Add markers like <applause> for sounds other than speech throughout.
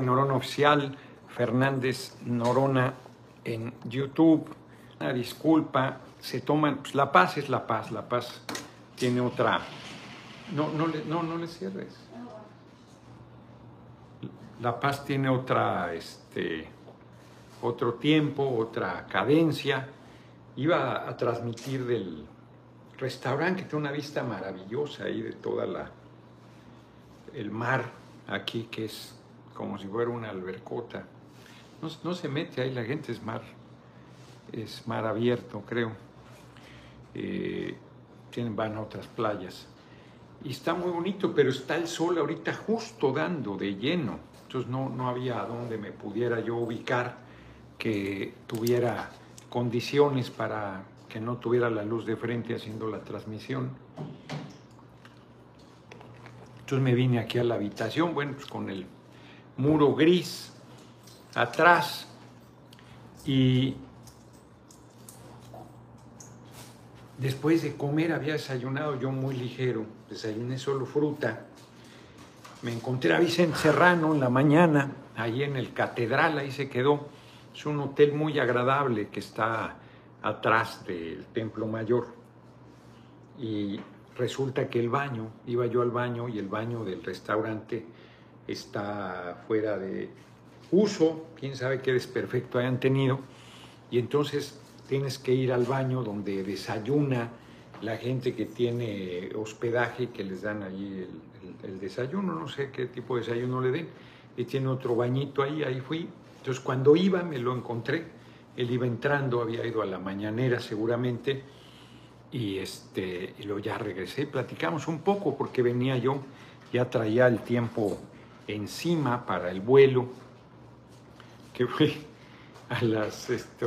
Norona Oficial, Fernández Norona en YouTube. Una disculpa, se toman, pues La Paz es La Paz, La Paz tiene otra... No, no, le, no, no le cierres. La Paz tiene otra, este, otro tiempo, otra cadencia. Iba a transmitir del restaurante que tiene una vista maravillosa ahí de toda la el mar aquí que es como si fuera una albercota. No, se mete ahí, la gente es mar, es mar abierto, creo. Eh, van a otras playas. Y está muy bonito, pero está el sol ahorita justo dando de lleno. Entonces no, no había donde me pudiera yo ubicar que tuviera condiciones para que no tuviera la luz de frente haciendo la transmisión. Entonces me vine aquí a la habitación, bueno, pues con el muro gris atrás y después de comer había desayunado yo muy ligero, desayuné solo fruta. Me encontré a Vicente Serrano en la mañana, ahí en el Catedral, ahí se quedó. Es un hotel muy agradable que está atrás del Templo Mayor. Y resulta que el baño, iba yo al baño y el baño del restaurante está fuera de uso, quién sabe qué desperfecto hayan tenido, y entonces tienes que ir al baño donde desayuna la gente que tiene hospedaje, que les dan allí el, desayuno, no sé qué tipo de desayuno le den, y tiene otro bañito ahí, ahí fui. Entonces cuando iba me lo encontré, él iba entrando, había ido a la mañanera seguramente, y, este, y ya regresé, platicamos un poco porque venía yo, ya traía el tiempo encima para el vuelo, que fue a las, este,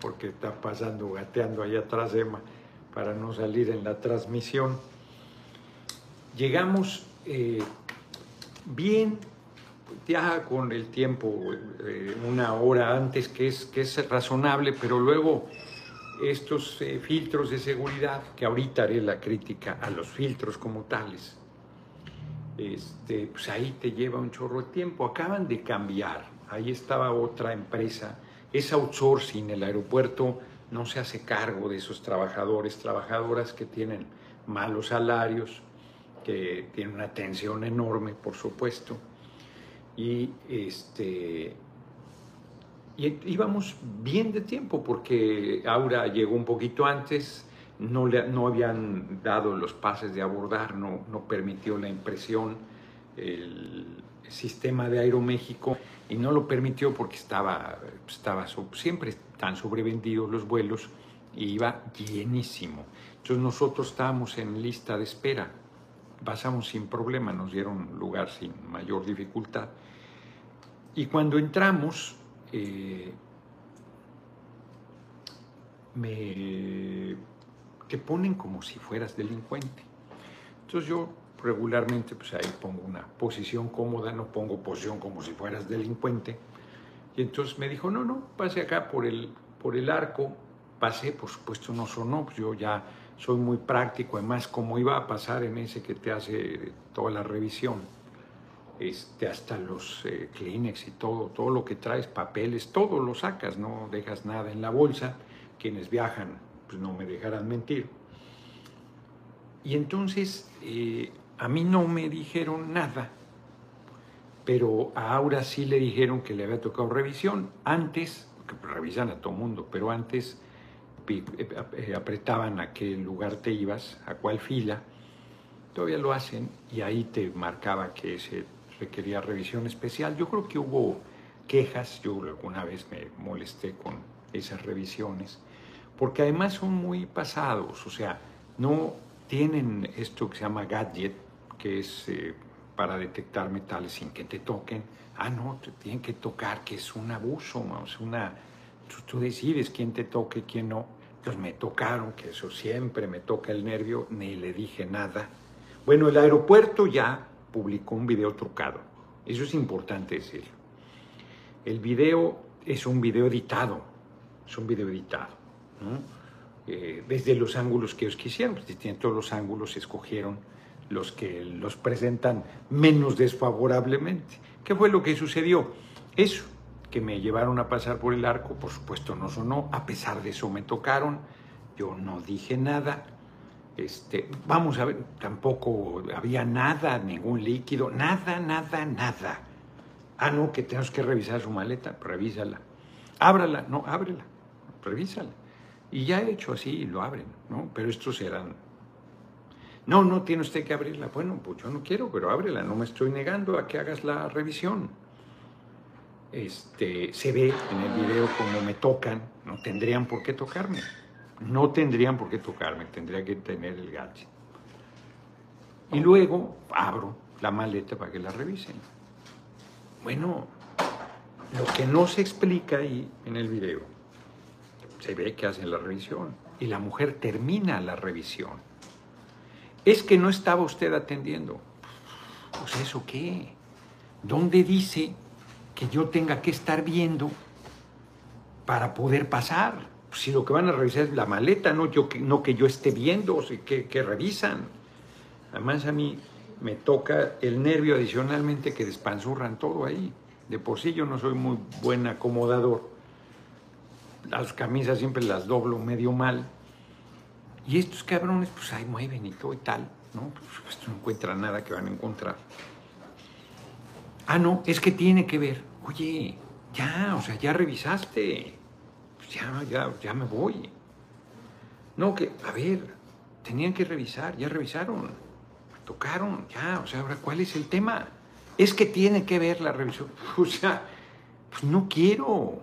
porque está pasando, gateando ahí atrás Emma, para no salir en la transmisión. Llegamos eh, bien, ya con el tiempo, eh, una hora antes, que es, que es razonable, pero luego estos eh, filtros de seguridad, que ahorita haré la crítica a los filtros como tales, este, pues ahí te lleva un chorro de tiempo. Acaban de cambiar, ahí estaba otra empresa, es outsourcing, el aeropuerto no se hace cargo de esos trabajadores, trabajadoras que tienen malos salarios, que tienen una tensión enorme, por supuesto, y este, y íbamos bien de tiempo porque Aura llegó un poquito antes, no, le, no habían dado los pases de abordar, no, no permitió la impresión el sistema de Aeroméxico y no lo permitió porque estaba, estaba siempre están sobrevendidos los vuelos y iba llenísimo. Entonces nosotros estábamos en lista de espera, pasamos sin problema, nos dieron lugar sin mayor dificultad. Y cuando entramos, eh, me, te ponen como si fueras delincuente. Entonces yo regularmente pues ahí pongo una posición cómoda, no pongo posición como si fueras delincuente. Y entonces me dijo, no, no, pase acá por el, por el arco. Pasé, por supuesto no sonó, pues yo ya soy muy práctico, además como iba a pasar en ese que te hace toda la revisión este, hasta los eh, Kleenex y todo, todo lo que traes, papeles, todo lo sacas, no dejas nada en la bolsa. Quienes viajan, pues no me dejarán mentir. Y entonces eh, a mí no me dijeron nada, pero a Aura sí le dijeron que le había tocado revisión. Antes, que revisan a todo mundo, pero antes eh, apretaban a qué lugar te ibas, a cuál fila. Todavía lo hacen y ahí te marcaba que ese requería revisión especial. Yo creo que hubo quejas, yo alguna vez me molesté con esas revisiones, porque además son muy pasados, o sea, no tienen esto que se llama gadget, que es eh, para detectar metales sin que te toquen. Ah, no, te tienen que tocar, que es un abuso, es una... Tú, decides quién te toque, quién no. Pues me tocaron, que eso siempre me toca el nervio, ni le dije nada. Bueno, el aeropuerto ya publicó un video trucado. Eso es importante decirlo. El video es un video editado, es un video editado, eh, desde los ángulos que ellos quisieron, pues, todos los ángulos, escogieron los que los presentan menos desfavorablemente. ¿Qué fue lo que sucedió? Eso, que me llevaron a pasar por el arco, por supuesto no sonó, a pesar de eso me tocaron, yo no dije nada. Este, vamos a ver, tampoco había nada, ningún líquido, nada, nada, nada. Ah, no, que tenemos que revisar su maleta, revísala. Ábrala, no, ábrela, revísala. Y ya he hecho así, lo abren, ¿no? Pero estos eran... No, no tiene usted que abrirla. Bueno, pues yo no quiero, pero ábrela, no me estoy negando a que hagas la revisión. Este, se ve en el video como me tocan, no tendrían por qué tocarme. No tendrían por qué tocarme, tendría que tener el gadget. Y luego abro la maleta para que la revisen. Bueno, lo que no se explica ahí en el video, se ve que hacen la revisión y la mujer termina la revisión. Es que no estaba usted atendiendo. Pues eso qué? ¿Dónde dice que yo tenga que estar viendo para poder pasar? si lo que van a revisar es la maleta, no, yo, no que yo esté viendo, o que, que revisan. Además a mí me toca el nervio adicionalmente que despanzurran todo ahí. De por sí yo no soy muy buen acomodador. Las camisas siempre las doblo medio mal. Y estos cabrones, pues ahí mueven y todo y tal, ¿no? Pues no encuentran nada que van a encontrar. Ah, no, es que tiene que ver. Oye, ya, o sea, ya revisaste ya, ya, ya me voy. No, que, a ver, tenían que revisar, ya revisaron, tocaron, ya, o sea, ahora, ¿cuál es el tema? Es que tiene que ver la revisión. <laughs> O sea, pues no quiero.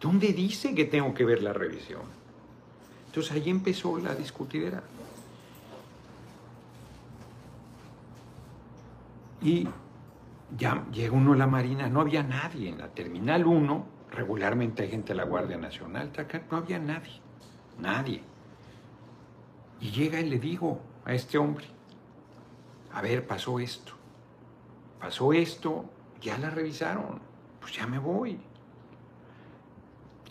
¿Dónde dice que tengo que ver la revisión? Entonces ahí empezó la discutidera. Y ya llega uno a la Marina, no había nadie en la Terminal 1, regularmente hay gente de la Guardia Nacional, no había nadie, nadie. Y llega y le digo a este hombre, a ver, pasó esto, pasó esto, ya la revisaron, pues ya me voy.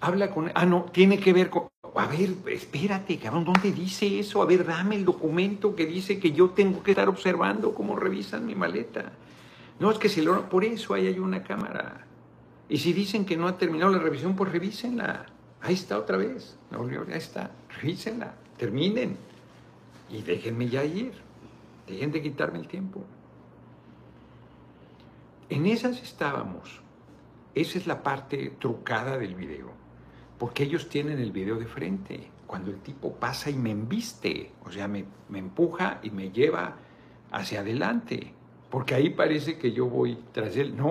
Habla con, ah, no, tiene que ver con, a ver, espérate, cabrón, ¿dónde dice eso? A ver, dame el documento que dice que yo tengo que estar observando cómo revisan mi maleta. No, es que si lo, por eso ahí hay una cámara. Y si dicen que no ha terminado la revisión, pues revísenla. Ahí está otra vez. Ahí está. Revísenla. Terminen. Y déjenme ya ir. Dejen de quitarme el tiempo. En esas estábamos. Esa es la parte trucada del video. Porque ellos tienen el video de frente. Cuando el tipo pasa y me embiste. O sea, me, me empuja y me lleva hacia adelante. Porque ahí parece que yo voy tras él. No,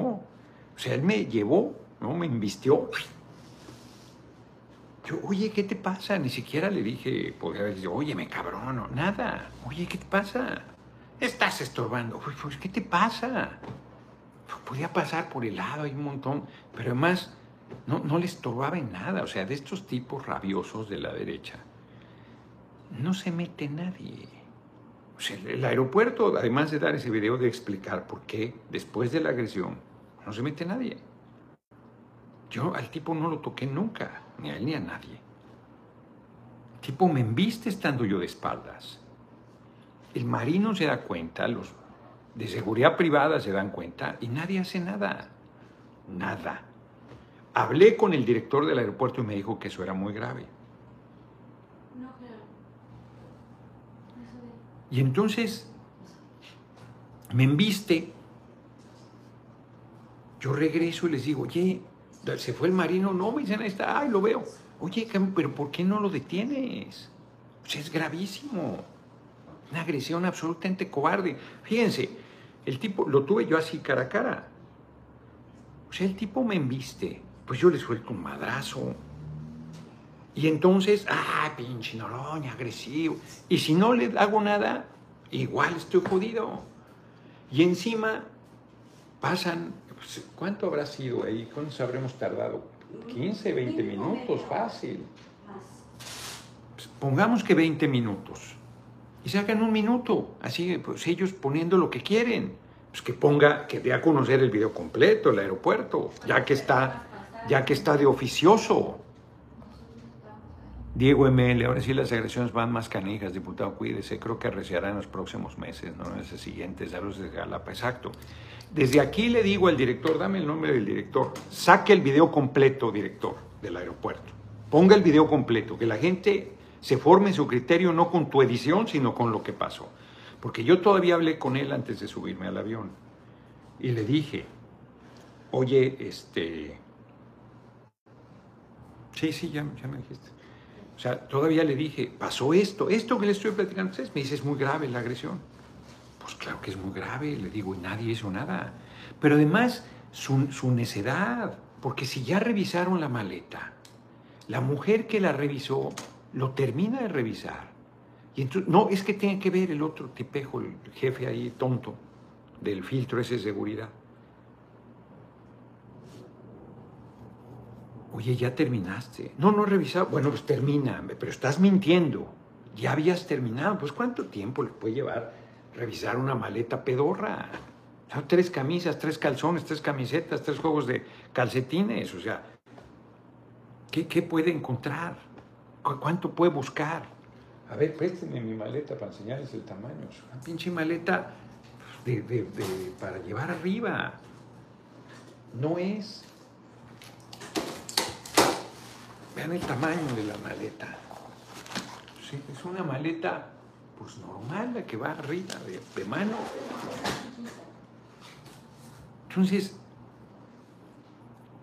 o sea, él me llevó, ¿no? Me invistió. Yo, oye, ¿qué te pasa? Ni siquiera le dije, podría haber dicho, oye, me cabrón, no, nada. Oye, ¿qué te pasa? Estás estorbando. Pues, ¿qué te pasa? Podía pasar por el lado, hay un montón, pero además no, no le estorbaba en nada. O sea, de estos tipos rabiosos de la derecha, no se mete nadie. O sea, el aeropuerto, además de dar ese video de explicar por qué después de la agresión no se mete nadie. Yo al tipo no lo toqué nunca, ni a él ni a nadie. El tipo me embiste estando yo de espaldas. El marino se da cuenta, los de seguridad privada se dan cuenta y nadie hace nada. Nada. Hablé con el director del aeropuerto y me dijo que eso era muy grave. Y entonces me embiste yo regreso y les digo, oye, ¿se fue el marino? No, me dicen, ahí está, ay, lo veo. Oye, pero ¿por qué no lo detienes? O sea, es gravísimo. Una agresión absolutamente cobarde. Fíjense, el tipo, lo tuve yo así cara a cara. O sea, el tipo me embiste. Pues yo le suelto un madrazo. Y entonces, ah, pinche Noroña, agresivo. Y si no le hago nada, igual estoy jodido. Y encima pasan pues, ¿Cuánto habrá sido ahí? ¿Cuánto habremos tardado? 15, 20 minutos, fácil. Pues, pongamos que 20 minutos. Y sacan un minuto, así, pues ellos poniendo lo que quieren. Pues que ponga, que dé a conocer el video completo, el aeropuerto, ya que está, ya que está de oficioso. Diego ML, ahora sí las agresiones van más canijas, diputado, cuídese, creo que arreciará en los próximos meses, no en los siguientes, saludos desde Galapa, exacto. Desde aquí le digo al director, dame el nombre del director, saque el video completo, director, del aeropuerto. Ponga el video completo, que la gente se forme su criterio no con tu edición, sino con lo que pasó. Porque yo todavía hablé con él antes de subirme al avión y le dije, oye, este... Sí, sí, ya, me dijiste. O sea, todavía le dije, pasó esto, esto que le estoy platicando a me dice, es muy grave la agresión. Pues claro que es muy grave, le digo, y nadie hizo nada. Pero además, su, su necedad, porque si ya revisaron la maleta, la mujer que la revisó lo termina de revisar. Y entonces, no, es que tiene que ver el otro tipejo, el jefe ahí tonto del filtro ese de seguridad. Oye, ya terminaste. No, no he revisado. Bueno, pues termina, pero estás mintiendo. Ya habías terminado. Pues ¿cuánto tiempo le puede llevar revisar una maleta pedorra? tres camisas, tres calzones, tres camisetas, tres juegos de calcetines. O sea, ¿qué, qué puede encontrar? ¿Cuánto puede buscar? A ver, présteme mi maleta para enseñarles el tamaño. Es una pinche maleta de, para llevar arriba. No es Vean el tamaño de la maleta. Sí, es una maleta pues normal, la que va arriba de, mano. Entonces,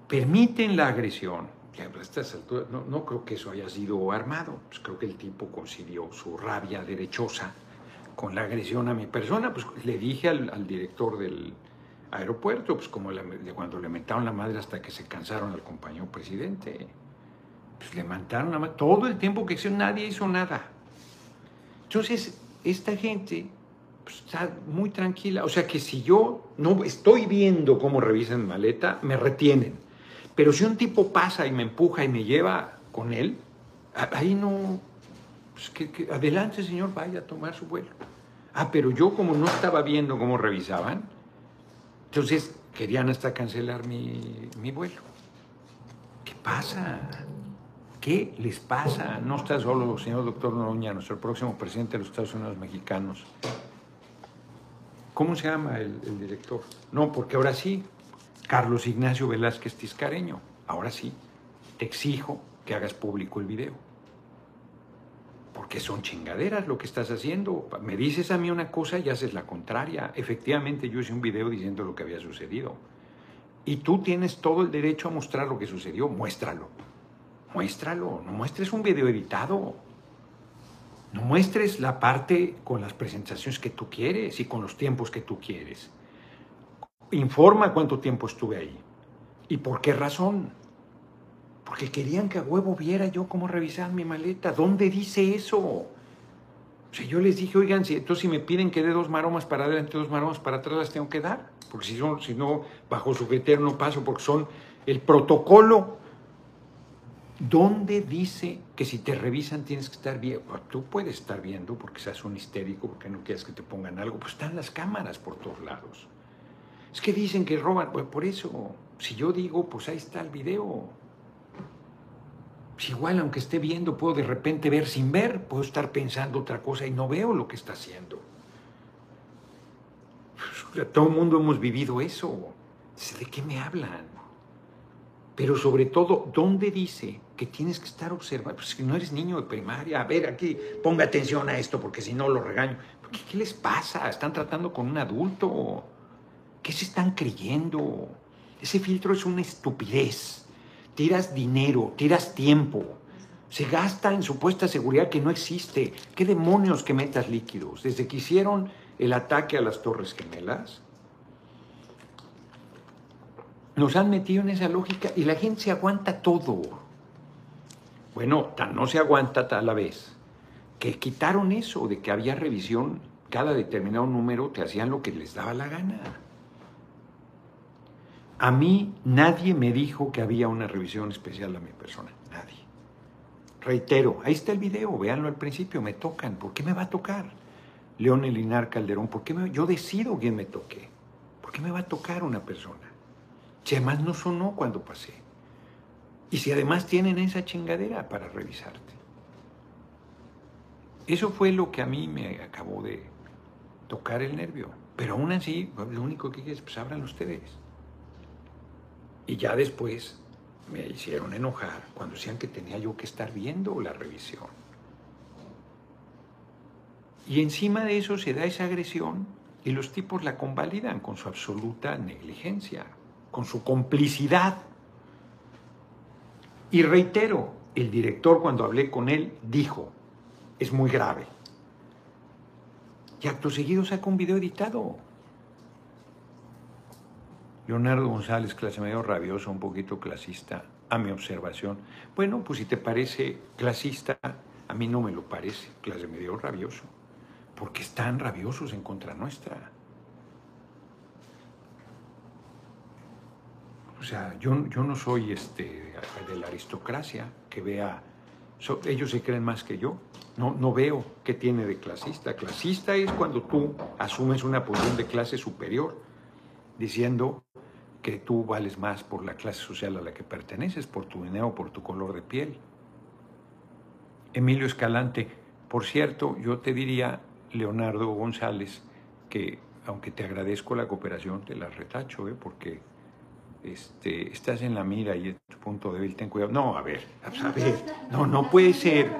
permiten la agresión. a estas alturas, no, creo que eso haya sido armado. Pues creo que el tipo concedió su rabia derechosa con la agresión a mi persona. Pues le dije al, director del aeropuerto, pues como cuando le metaron la madre hasta que se cansaron al compañero presidente pues le mataron a todo el tiempo que hizo, nadie hizo nada. Entonces, esta gente pues, está muy tranquila. O sea que si yo no estoy viendo cómo revisan maleta, me retienen. Pero si un tipo pasa y me empuja y me lleva con él, ahí no. Pues que, adelante, señor, vaya a tomar su vuelo. Ah, pero yo como no estaba viendo cómo revisaban, entonces querían hasta cancelar mi, mi vuelo. ¿Qué pasa? ¿Qué les pasa? No está solo, señor doctor Noroña, nuestro próximo presidente de los Estados Unidos mexicanos. ¿Cómo se llama el, director? No, porque ahora sí, Carlos Ignacio Velázquez Tiscareño, ahora sí, te exijo que hagas público el video. Porque son chingaderas lo que estás haciendo. Me dices a mí una cosa y haces la contraria. Efectivamente, yo hice un video diciendo lo que había sucedido. Y tú tienes todo el derecho a mostrar lo que sucedió, muéstralo muéstralo, no muestres un video editado. No muestres la parte con las presentaciones que tú quieres y con los tiempos que tú quieres. Informa cuánto tiempo estuve ahí y por qué razón. Porque querían que a huevo viera yo cómo revisar mi maleta. ¿Dónde dice eso? O sea, yo les dije, oigan, si, entonces si me piden que dé dos maromas para adelante, dos maromas para atrás, las tengo que dar. Porque si, son, si no, bajo su criterio no paso, porque son el protocolo ¿Dónde dice que si te revisan tienes que estar bien? Tú puedes estar viendo porque seas un histérico, porque no quieres que te pongan algo. Pues están las cámaras por todos lados. Es que dicen que roban. Pues por eso, si yo digo, pues ahí está el video. Si igual, aunque esté viendo, puedo de repente ver sin ver, puedo estar pensando otra cosa y no veo lo que está haciendo. Pues, todo el mundo hemos vivido eso. ¿De qué me hablan? Pero sobre todo, ¿dónde dice que tienes que estar observando? Pues si no eres niño de primaria, a ver, aquí ponga atención a esto porque si no lo regaño. ¿Qué, ¿Qué, les pasa? ¿Están tratando con un adulto? ¿Qué se están creyendo? Ese filtro es una estupidez. Tiras dinero, tiras tiempo. Se gasta en supuesta seguridad que no existe. ¿Qué demonios que metas líquidos? Desde que hicieron el ataque a las Torres Gemelas, nos han metido en esa lógica y la gente se aguanta todo. Bueno, no se aguanta a la vez que quitaron eso de que había revisión, cada determinado número te hacían lo que les daba la gana. A mí nadie me dijo que había una revisión especial a mi persona, nadie. Reitero, ahí está el video, véanlo al principio, me tocan, ¿por qué me va a tocar? León Elinar Calderón, ¿por qué yo decido quién me toque? ¿Por qué me va a tocar una persona? Si no sonó cuando pasé. Y si además tienen esa chingadera para revisarte. Eso fue lo que a mí me acabó de tocar el nervio. Pero aún así, lo único que es, pues abran ustedes. Y ya después me hicieron enojar cuando decían que tenía yo que estar viendo la revisión. Y encima de eso se da esa agresión y los tipos la convalidan con su absoluta negligencia, con su complicidad. Y reitero, el director cuando hablé con él dijo, es muy grave. Y acto seguido saca un video editado. Leonardo González, clase medio rabioso, un poquito clasista, a mi observación. Bueno, pues si te parece clasista, a mí no me lo parece, clase medio rabioso porque están rabiosos en contra nuestra. O sea, yo, yo no soy este, de la aristocracia que vea, ellos se creen más que yo. No, no veo qué tiene de clasista. Clasista es cuando tú asumes una posición de clase superior, diciendo que tú vales más por la clase social a la que perteneces, por tu dinero, por tu color de piel. Emilio Escalante, por cierto, yo te diría, Leonardo González, que aunque te agradezco la cooperación, te la retacho, ¿eh? porque este, estás en la mira y es tu punto débil, ten cuidado. No, a ver, a ver, no, no puede ser.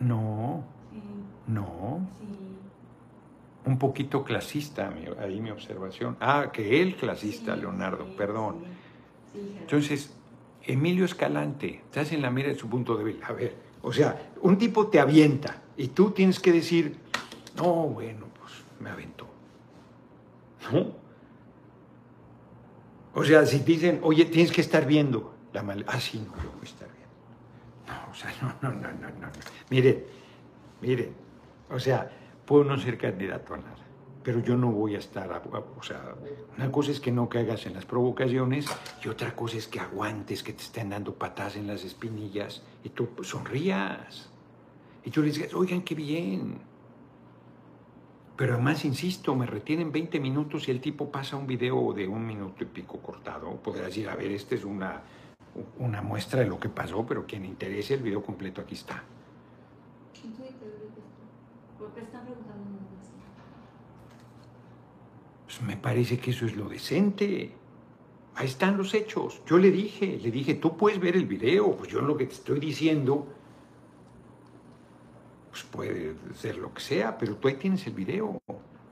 No, no. Un poquito clasista, ahí mi observación. Ah, que él clasista, Leonardo, perdón. Entonces, Emilio Escalante, estás en la mira de su punto débil. A ver, o sea, un tipo te avienta y tú tienes que decir, no, bueno, pues me aventó. ¿No? O sea, si te dicen, oye, tienes que estar viendo la mal... Ah, sí, no, yo voy a estar viendo. No, o sea, no, no, no, no, no. Miren, miren, o sea, puedo no ser candidato a nada, pero yo no voy a estar, o sea, una cosa es que no caigas en las provocaciones y otra cosa es que aguantes, que te estén dando patadas en las espinillas y tú sonrías. Y tú les digas, oigan, qué bien. Pero además, insisto, me retienen 20 minutos y el tipo pasa un video de un minuto y pico cortado. Podrás decir, a ver, esta es una, una muestra de lo que pasó, pero quien interese el video completo aquí está. Pues me parece que eso es lo decente. Ahí están los hechos. Yo le dije, le dije, tú puedes ver el video, pues yo lo que te estoy diciendo, pues puede ser lo que sea, pero tú ahí tienes el video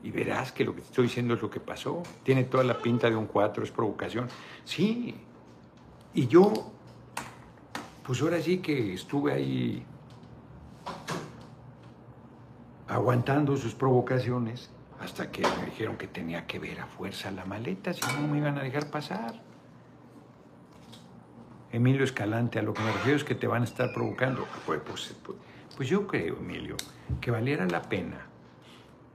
y verás que lo que te estoy diciendo es lo que pasó. Tiene toda la pinta de un cuatro, es provocación. Sí, y yo, pues ahora sí que estuve ahí aguantando sus provocaciones hasta que me dijeron que tenía que ver a fuerza la maleta, si no me iban a dejar pasar. Emilio Escalante, a lo que me refiero es que te van a estar provocando. Pues, pues, pues, pues yo creo, Emilio, que valiera la pena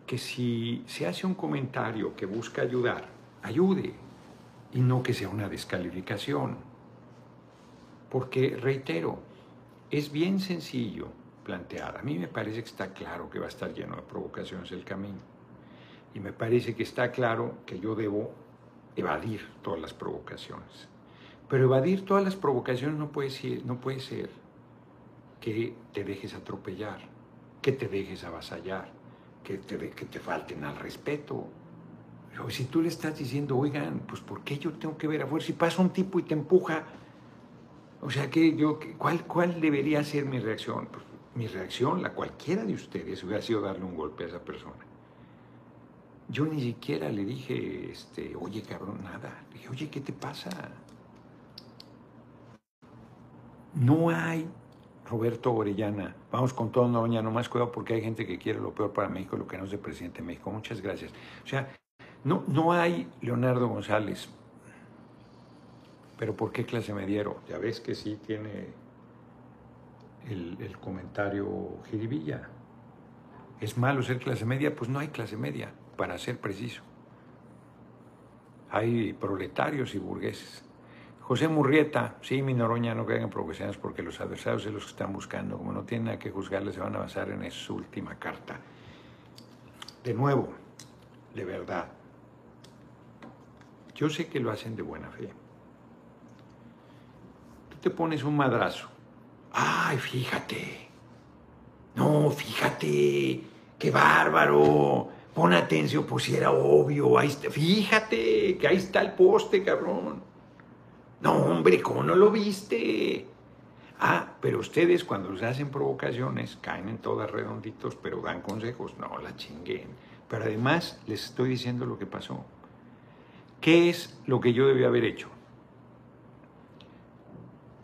que si se hace un comentario que busca ayudar, ayude y no que sea una descalificación. Porque, reitero, es bien sencillo plantear. A mí me parece que está claro que va a estar lleno de provocaciones el camino. Y me parece que está claro que yo debo evadir todas las provocaciones. Pero evadir todas las provocaciones no puede ser, no puede ser que te dejes atropellar, que te dejes avasallar, que te, que te falten al respeto. Pero si tú le estás diciendo, oigan, pues ¿por qué yo tengo que ver a fuerza? Si pasa un tipo y te empuja, o sea, que yo, ¿cuál, ¿cuál debería ser mi reacción? Pues, mi reacción, la cualquiera de ustedes, hubiera sido darle un golpe a esa persona. Yo ni siquiera le dije, este, oye, cabrón, nada. Le dije, oye, ¿qué te pasa? No hay, Roberto Orellana, vamos con todo, no, doña, no más cuidado porque hay gente que quiere lo peor para México, lo que no es de presidente de México. Muchas gracias. O sea, no, no hay Leonardo González. Pero ¿por qué clase me dieron? Ya ves que sí tiene el, el comentario jiribilla. ¿Es malo ser clase media? Pues no hay clase media para ser preciso. Hay proletarios y burgueses. José Murrieta, sí, mi Noroña, no caigan en provocaciones porque los adversarios de los que están buscando, como no tienen nada que juzgarles, se van a basar en su última carta. De nuevo, de verdad, yo sé que lo hacen de buena fe. Tú te pones un madrazo. Ay, fíjate, No, fíjate, qué bárbaro. Pon atención, pues si era obvio. Ahí está, fíjate que ahí está el poste, cabrón. No, hombre, ¿cómo no lo viste? Ah, pero ustedes cuando les hacen provocaciones caen en todas redonditos, pero dan consejos. No, la chinguen. Pero además les estoy diciendo lo que pasó. ¿Qué es lo que yo debía haber hecho?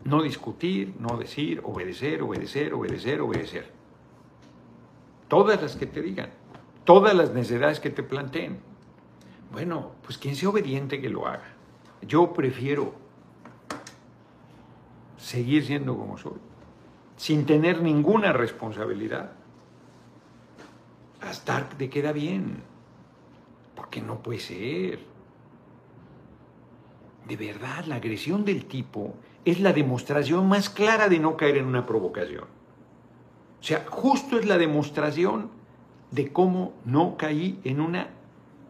No discutir, no decir, obedecer, obedecer, obedecer, obedecer. Todas las que te digan, todas las necesidades que te planteen. Bueno, pues quien sea obediente que lo haga. Yo prefiero seguir siendo como soy, sin tener ninguna responsabilidad. Hasta te queda bien, porque no puede ser. De verdad, la agresión del tipo es la demostración más clara de no caer en una provocación. O sea, justo es la demostración de cómo no caí en una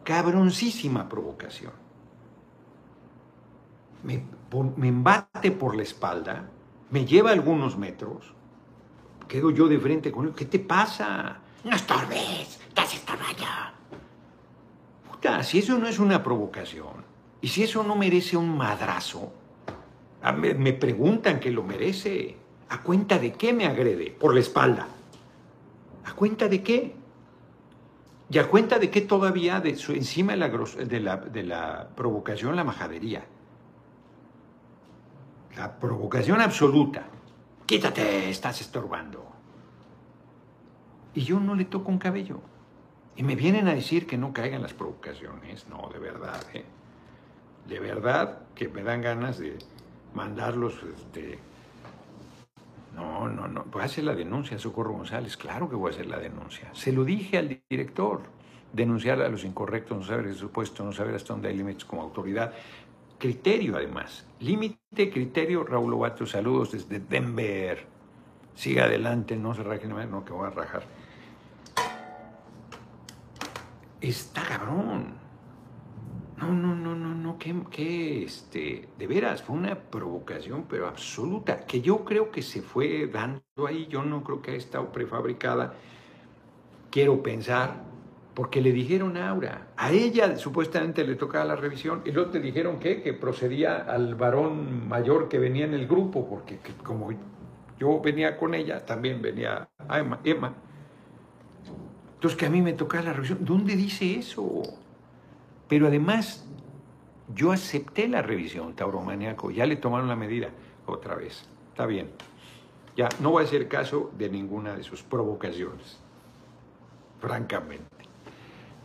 cabroncísima provocación. Me, me embate por la espalda, me lleva algunos metros, quedo yo de frente con él, ¿qué te pasa? No estorbes, estás estorbando. Puta, si eso no es una provocación, y si eso no merece un madrazo, me preguntan que lo merece. ¿A cuenta de qué me agrede? Por la espalda. ¿A cuenta de qué? Y a cuenta de qué todavía de su, encima de, la, de la provocación, la majadería. La provocación absoluta. Quítate, estás estorbando. Y yo no le toco un cabello. Y me vienen a decir que no caigan las provocaciones. No, de verdad, ¿eh? De verdad que me dan ganas de mandarlos, este... No, no, no. Voy a hacer la denuncia, Socorro González. Claro que voy a hacer la denuncia. Se lo dije al director. Denunciar a los incorrectos, no saber el supuesto, no saber hasta dónde hay límites como autoridad. Criterio, además. Límite, criterio. Raúl Lobato, saludos desde Denver. Siga adelante, no se raje, no que voy a rajar. Está cabrón. No, no, no, no, no, que, este, de veras, fue una provocación, pero absoluta, que yo creo que se fue dando ahí, yo no creo que haya estado prefabricada, quiero pensar, porque le dijeron a Aura, a ella supuestamente le tocaba la revisión, y luego te dijeron que, que procedía al varón mayor que venía en el grupo, porque como yo venía con ella, también venía Emma, Emma. Entonces que a mí me tocaba la revisión, ¿dónde dice eso? Pero además, yo acepté la revisión, tauromaniaco, ya le tomaron la medida otra vez. Está bien. Ya, no voy a hacer caso de ninguna de sus provocaciones, francamente.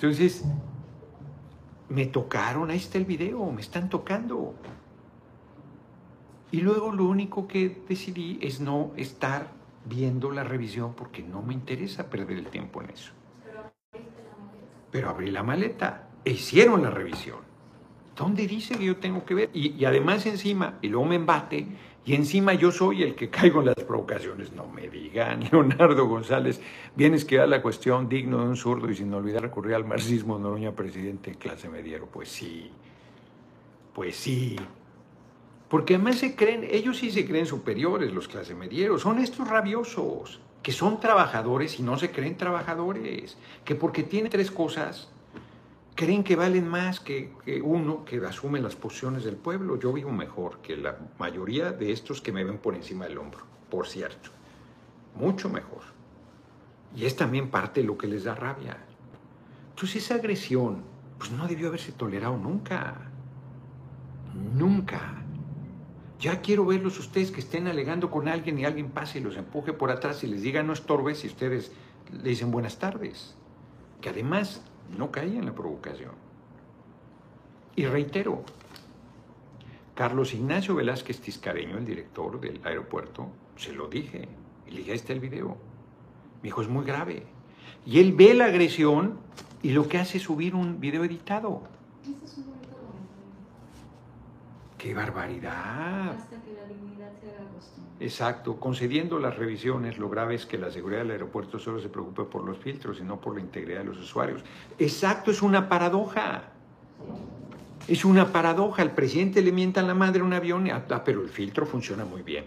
Entonces, me tocaron, ahí está el video, me están tocando. Y luego lo único que decidí es no estar viendo la revisión porque no me interesa perder el tiempo en eso. Pero abrí la maleta hicieron la revisión. ¿Dónde dice que yo tengo que ver? Y, además encima, y luego me embate, y encima yo soy el que <laughs> caigo en las provocaciones. No me digan, <laughs> Leonardo González, vienes que da la cuestión digno de un zurdo y sin olvidar recurrir al marxismo, Noroña, presidente clase mediero. Pues sí, pues sí. Porque además se creen, ellos sí se creen superiores, los clase medieros, son estos rabiosos, que son trabajadores y no se creen trabajadores, que porque tienen tres cosas, creen que valen más que, uno que asume las posiciones del pueblo. Yo vivo mejor que la mayoría de estos que me ven por encima del hombro, por cierto. Mucho mejor. Y es también parte de lo que les da rabia. Entonces esa agresión, pues no debió haberse tolerado nunca. Nunca. Ya quiero verlos ustedes que estén alegando con alguien y alguien pase y los empuje por atrás y les diga no estorbes y ustedes le dicen buenas tardes. Que además no caía en la provocación. Y reitero, Carlos Ignacio Velázquez Tiscareño, el director del aeropuerto, se lo dije, y le dije, el video. Me dijo, es muy grave. Y él ve la agresión y lo que hace es subir un video editado. ¡Qué barbaridad! Exacto, concediendo las revisiones, lo grave es que la seguridad del aeropuerto solo se preocupe por los filtros y no por la integridad de los usuarios. Exacto, es una paradoja. Es una paradoja. El presidente le mienta a la madre un avión, y, ah, pero el filtro funciona muy bien.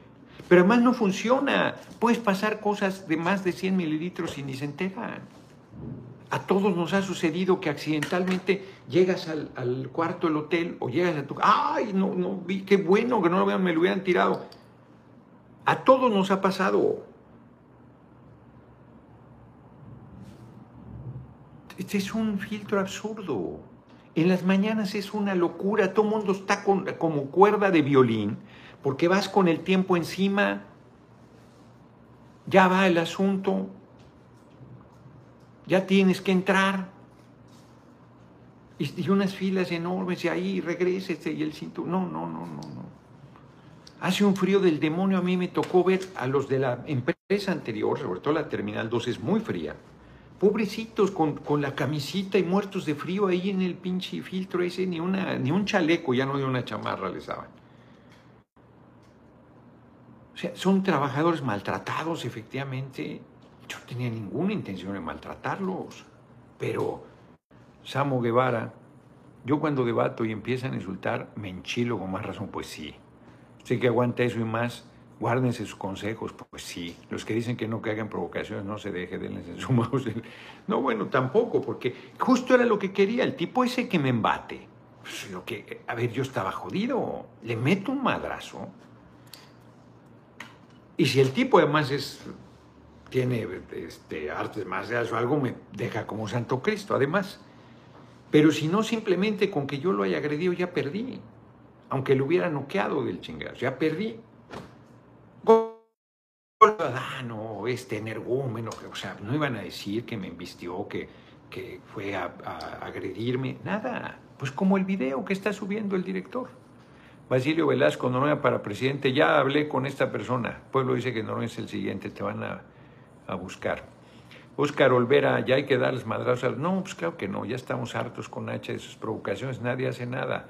Pero además no funciona. Puedes pasar cosas de más de 100 mililitros y ni se enteran. A todos nos ha sucedido que accidentalmente llegas al, cuarto del hotel o llegas a tu... ¡Ay, no, no vi! ¡Qué bueno que no me lo hubieran tirado! A todos nos ha pasado. Este es un filtro absurdo. En las mañanas es una locura, todo el mundo está como cuerda de violín, porque vas con el tiempo encima, ya va el asunto, ya tienes que entrar. Y, unas filas enormes y ahí regrese y el cinturón. No, no, no, no, no. Hace un frío del demonio, a mí me tocó ver a los de la empresa anterior, sobre todo la Terminal 2 es muy fría pobrecitos con, la camisita y muertos de frío ahí en el pinche filtro ese, ni, una, ni un chaleco, ya no de una chamarra les daban. O sea, son trabajadores maltratados, efectivamente. Yo no tenía ninguna intención de maltratarlos. Pero, Samo Guevara, yo cuando debato y empiezan a insultar, me enchilo con más razón, pues sí. Sé que aguanta eso y más guárdense sus consejos, pues sí, los que dicen que no que hagan provocaciones, no se deje, denles en su <laughs> mouse. No, bueno, tampoco, porque justo era lo que quería, el tipo ese que me embate. Pues lo que, a ver, yo estaba jodido, le meto un madrazo. Y si el tipo además es, tiene este, artes marciales o algo, me deja como Santo Cristo, además. Pero si no, simplemente con que yo lo haya agredido, ya perdí. Aunque lo hubiera noqueado del chingazo, ya perdí este energúmeno, o sea, no iban a decir que me embistió, que, que fue a, agredirme, nada. Pues como el video que está subiendo el director. Basilio Velasco, Noruega para presidente, ya hablé con esta persona. Pueblo dice que no es el siguiente, te van a, a buscar. Oscar Olvera, ya hay que darles madrazos. No, pues claro que no, ya estamos hartos con H de sus provocaciones, nadie hace nada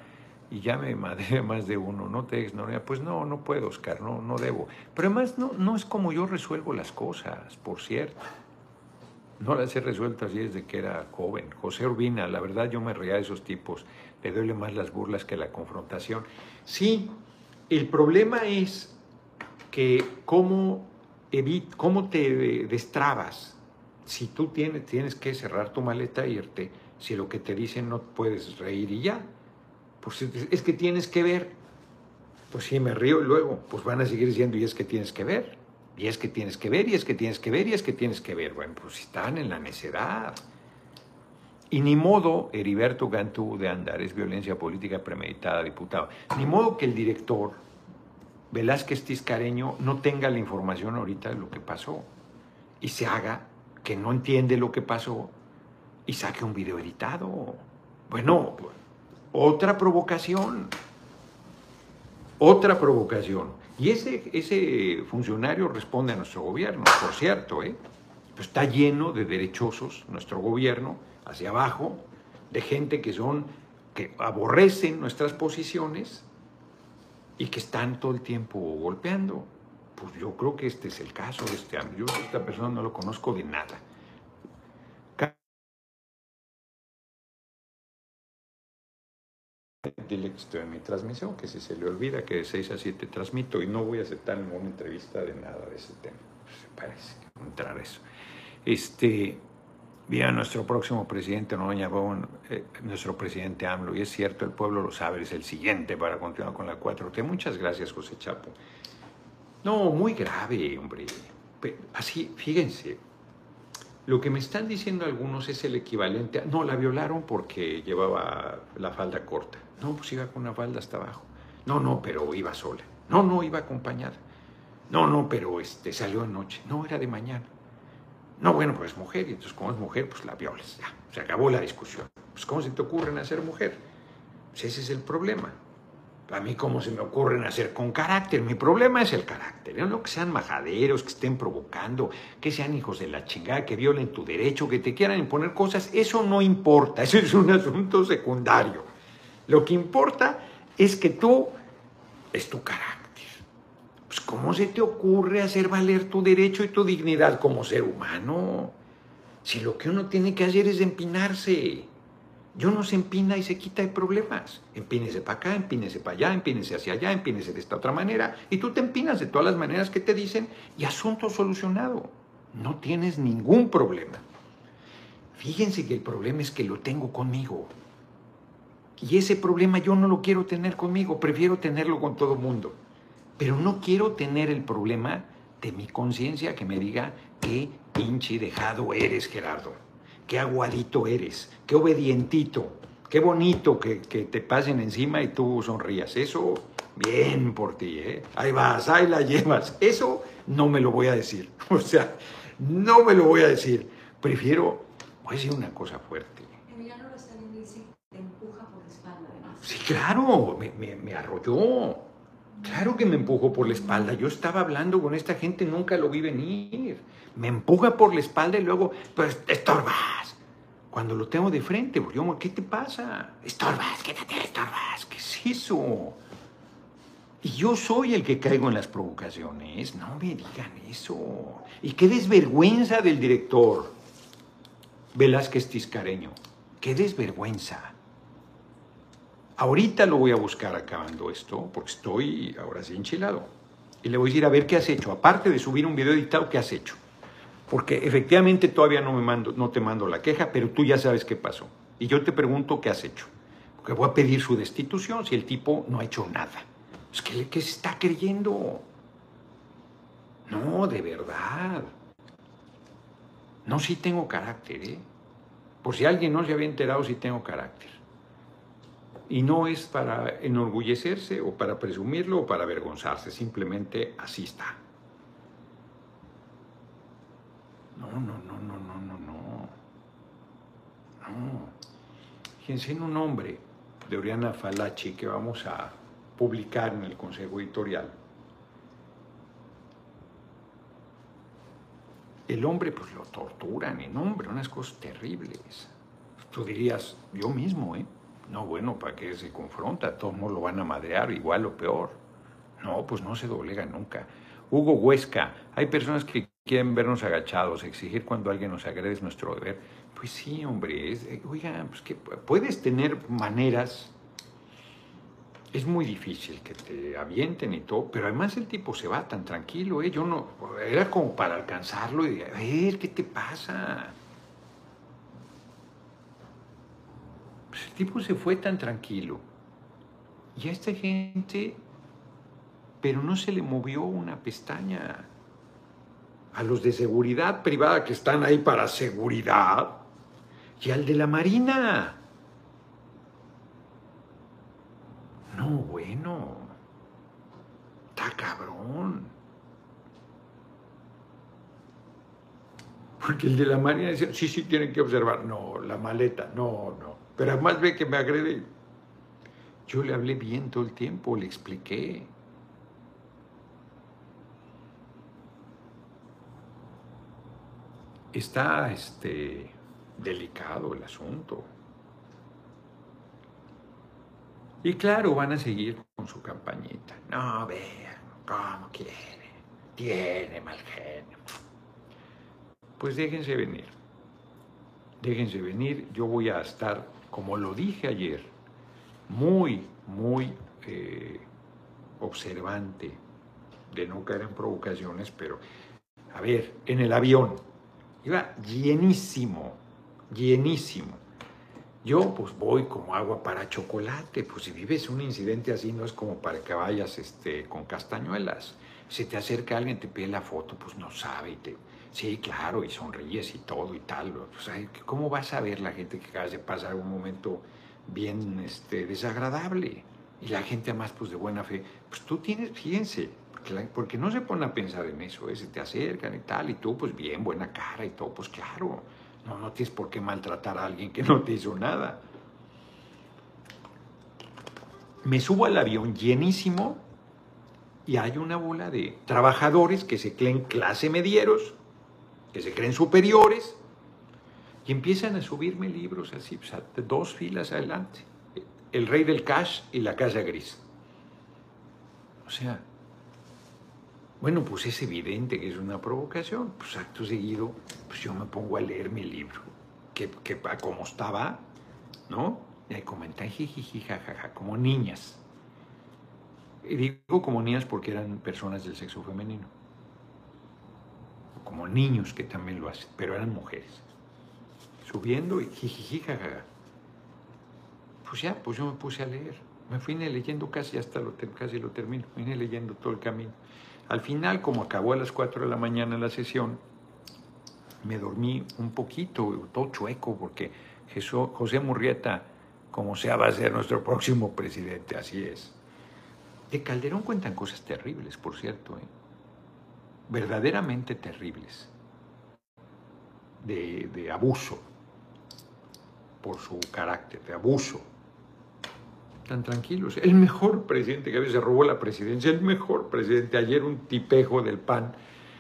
y ya me madre <laughs> más de uno, no te ignoría, pues no, no puedo, Oscar, no, no debo. Pero además no, no es como yo resuelvo las cosas, por cierto. No las he resuelto así desde que era joven. José Urbina, la verdad yo me reía de esos tipos, le duele más las burlas que la confrontación. Sí, el problema es que cómo, cómo te destrabas si tú tienes, tienes que cerrar tu maleta e irte, si lo que te dicen no puedes reír y ya. Pues es que tienes que ver. Pues sí, me río y luego, pues van a seguir diciendo, y es que tienes que ver, y es que tienes que ver, y es que tienes que ver, y es que tienes que ver. Bueno, pues están en la necedad. Y ni modo, Heriberto Gantú de andar, es violencia política premeditada, diputado. Ni modo que el director Velázquez Tiscareño no tenga la información ahorita de lo que pasó y se haga que no entiende lo que pasó y saque un video editado. Bueno, otra provocación. Otra provocación. Y ese, ese funcionario responde a nuestro gobierno, por cierto, ¿eh? Pues está lleno de derechosos nuestro gobierno, hacia abajo, de gente que son, que aborrecen nuestras posiciones y que están todo el tiempo golpeando. Pues yo creo que este es el caso de este Yo esta persona no lo conozco de nada. Dile que estoy en mi transmisión, que si se le olvida que de 6 a 7 transmito y no voy a aceptar ninguna entrevista de nada de ese tema. Pues parece que entrar eso. Este, a nuestro próximo presidente, Noroña eh, nuestro presidente AMLO, y es cierto, el pueblo lo sabe, es el siguiente para continuar con la 4T. Muchas gracias, José Chapo. No, muy grave, hombre. Así, fíjense, lo que me están diciendo algunos es el equivalente a, no, la violaron porque llevaba la falda corta. No, pues iba con una falda hasta abajo. No, no, pero iba sola. No, no, iba acompañada. No, no, pero este, salió anoche. No, era de mañana. No, bueno, pues es mujer, y entonces como es mujer, pues la violas. Ya, se acabó la discusión. Pues ¿cómo se te ocurre nacer mujer? Pues ese es el problema. A mí, ¿cómo se me ocurre nacer con carácter? Mi problema es el carácter. No que sean majaderos, que estén provocando, que sean hijos de la chingada, que violen tu derecho, que te quieran imponer cosas. Eso no importa. Eso es un asunto secundario. Lo que importa es que tú es tu carácter. Pues ¿cómo se te ocurre hacer valer tu derecho y tu dignidad como ser humano? Si lo que uno tiene que hacer es empinarse. Yo no se empina y se quita de problemas. Empínese para acá, empínese para allá, empínese hacia allá, empínese de esta otra manera. Y tú te empinas de todas las maneras que te dicen y asunto solucionado. No tienes ningún problema. Fíjense que el problema es que lo tengo conmigo. Y ese problema yo no lo quiero tener conmigo, prefiero tenerlo con todo el mundo. Pero no quiero tener el problema de mi conciencia que me diga qué pinche dejado eres, Gerardo qué aguadito eres, qué obedientito, qué bonito que, te pasen encima y tú sonrías. Eso, bien por ti, ¿eh? Ahí vas, ahí la llevas. Eso no me lo voy a decir. <laughs> O sea, no me lo voy a decir. Prefiero, voy a decir una cosa fuerte. Emiliano lo está viendo y dice, te empuja por la espalda, además. Sí, claro, me, me, me arrolló. Claro que me empujó por la espalda. Yo estaba hablando con esta gente, nunca lo vi venir me empuja por la espalda y luego, pues estorbas. Cuando lo tengo de frente, porque yo, ¿qué te pasa? Estorbas, quédate, estorbas. ¿Qué es eso? Y yo soy el que caigo en las provocaciones. No me digan eso. Y qué desvergüenza del director Velázquez Tiscareño. Qué desvergüenza. Ahorita lo voy a buscar acabando esto, porque estoy ahora sí enchilado. Y le voy a decir, a ver qué has hecho. Aparte de subir un video editado, ¿qué has hecho? porque efectivamente todavía no, me mando, no te mando la queja, pero tú ya sabes qué pasó. Y yo te pregunto qué has hecho. Porque voy a pedir su destitución si el tipo no ha hecho nada. Es que ¿qué se está creyendo? No, de verdad. No, sí tengo carácter, ¿eh? Por si alguien no se había enterado, sí tengo carácter. Y no es para enorgullecerse o para presumirlo o para avergonzarse, simplemente así está. No, no, no, no, no, no, no. No. Fíjense en un nombre de Oriana Falachi que vamos a publicar en el Consejo Editorial. El hombre pues lo torturan en hombre, unas cosas terribles. Tú dirías, yo mismo, ¿eh? No, bueno, ¿para qué se confronta? Todos lo van a madrear, igual o peor. No, pues no se doblega nunca. Hugo Huesca, hay personas que quieren vernos agachados, exigir cuando alguien nos agrede es nuestro deber. Pues sí, hombre, es, eh, oiga, pues que puedes tener maneras. Es muy difícil que te avienten y todo, pero además el tipo se va tan tranquilo, ¿eh? Yo no, era como para alcanzarlo y, a ver, ¿qué te pasa? Pues el tipo se fue tan tranquilo. Y a esta gente, pero no se le movió una pestaña a los de seguridad privada que están ahí para seguridad y al de la Marina. No, bueno, está cabrón. Porque el de la Marina dice, sí, sí, tienen que observar. No, la maleta, no, no. Pero además ve que me agrede. Yo le hablé bien todo el tiempo, le expliqué. está este, delicado el asunto. Y claro, van a seguir con su campañita. No, vean, cómo quiere, tiene mal genio. Pues déjense venir. Déjense venir. Yo voy a estar, como lo dije ayer, muy, muy eh, observante de no caer en provocaciones, pero a ver, en el avión, Iba llenísimo, llenísimo. Yo pues voy como agua para chocolate, pues si vives un incidente así no es como para que vayas este, con castañuelas. Si te acerca alguien, te pide la foto, pues no sabe y te... Sí, claro, y sonríes y todo y tal. ¿Cómo vas a ver la gente que acaba de pasar un momento bien este, desagradable? Y la gente además pues de buena fe. Pues tú tienes, fíjense, porque no se pone a pensar en eso, ¿eh? se te acercan y tal, y tú pues bien, buena cara y todo, pues claro, no, no tienes por qué maltratar a alguien que no te hizo nada. Me subo al avión llenísimo y hay una bola de trabajadores que se creen clase medieros, que se creen superiores, y empiezan a subirme libros así, dos filas adelante. El rey del cash y la casa gris. O sea, bueno, pues es evidente que es una provocación. Pues acto seguido, pues yo me pongo a leer mi libro, que, que como estaba, ¿no? Y ahí comentan jijiji, jajaja, como niñas. Y digo como niñas porque eran personas del sexo femenino. Niños que también lo hacen, pero eran mujeres. Subiendo y jijiji, jajaja. Pues ya, pues yo me puse a leer. Me fui leyendo casi hasta lo, casi lo termino. Vine leyendo todo el camino. Al final, como acabó a las 4 de la mañana la sesión, me dormí un poquito, todo chueco, porque José Murrieta, como sea, va a ser nuestro próximo presidente, así es. De Calderón cuentan cosas terribles, por cierto, ¿eh? Verdaderamente terribles, de, de abuso, por su carácter, de abuso. Tan tranquilos. El mejor presidente que a veces robó la presidencia, el mejor presidente. Ayer un tipejo del PAN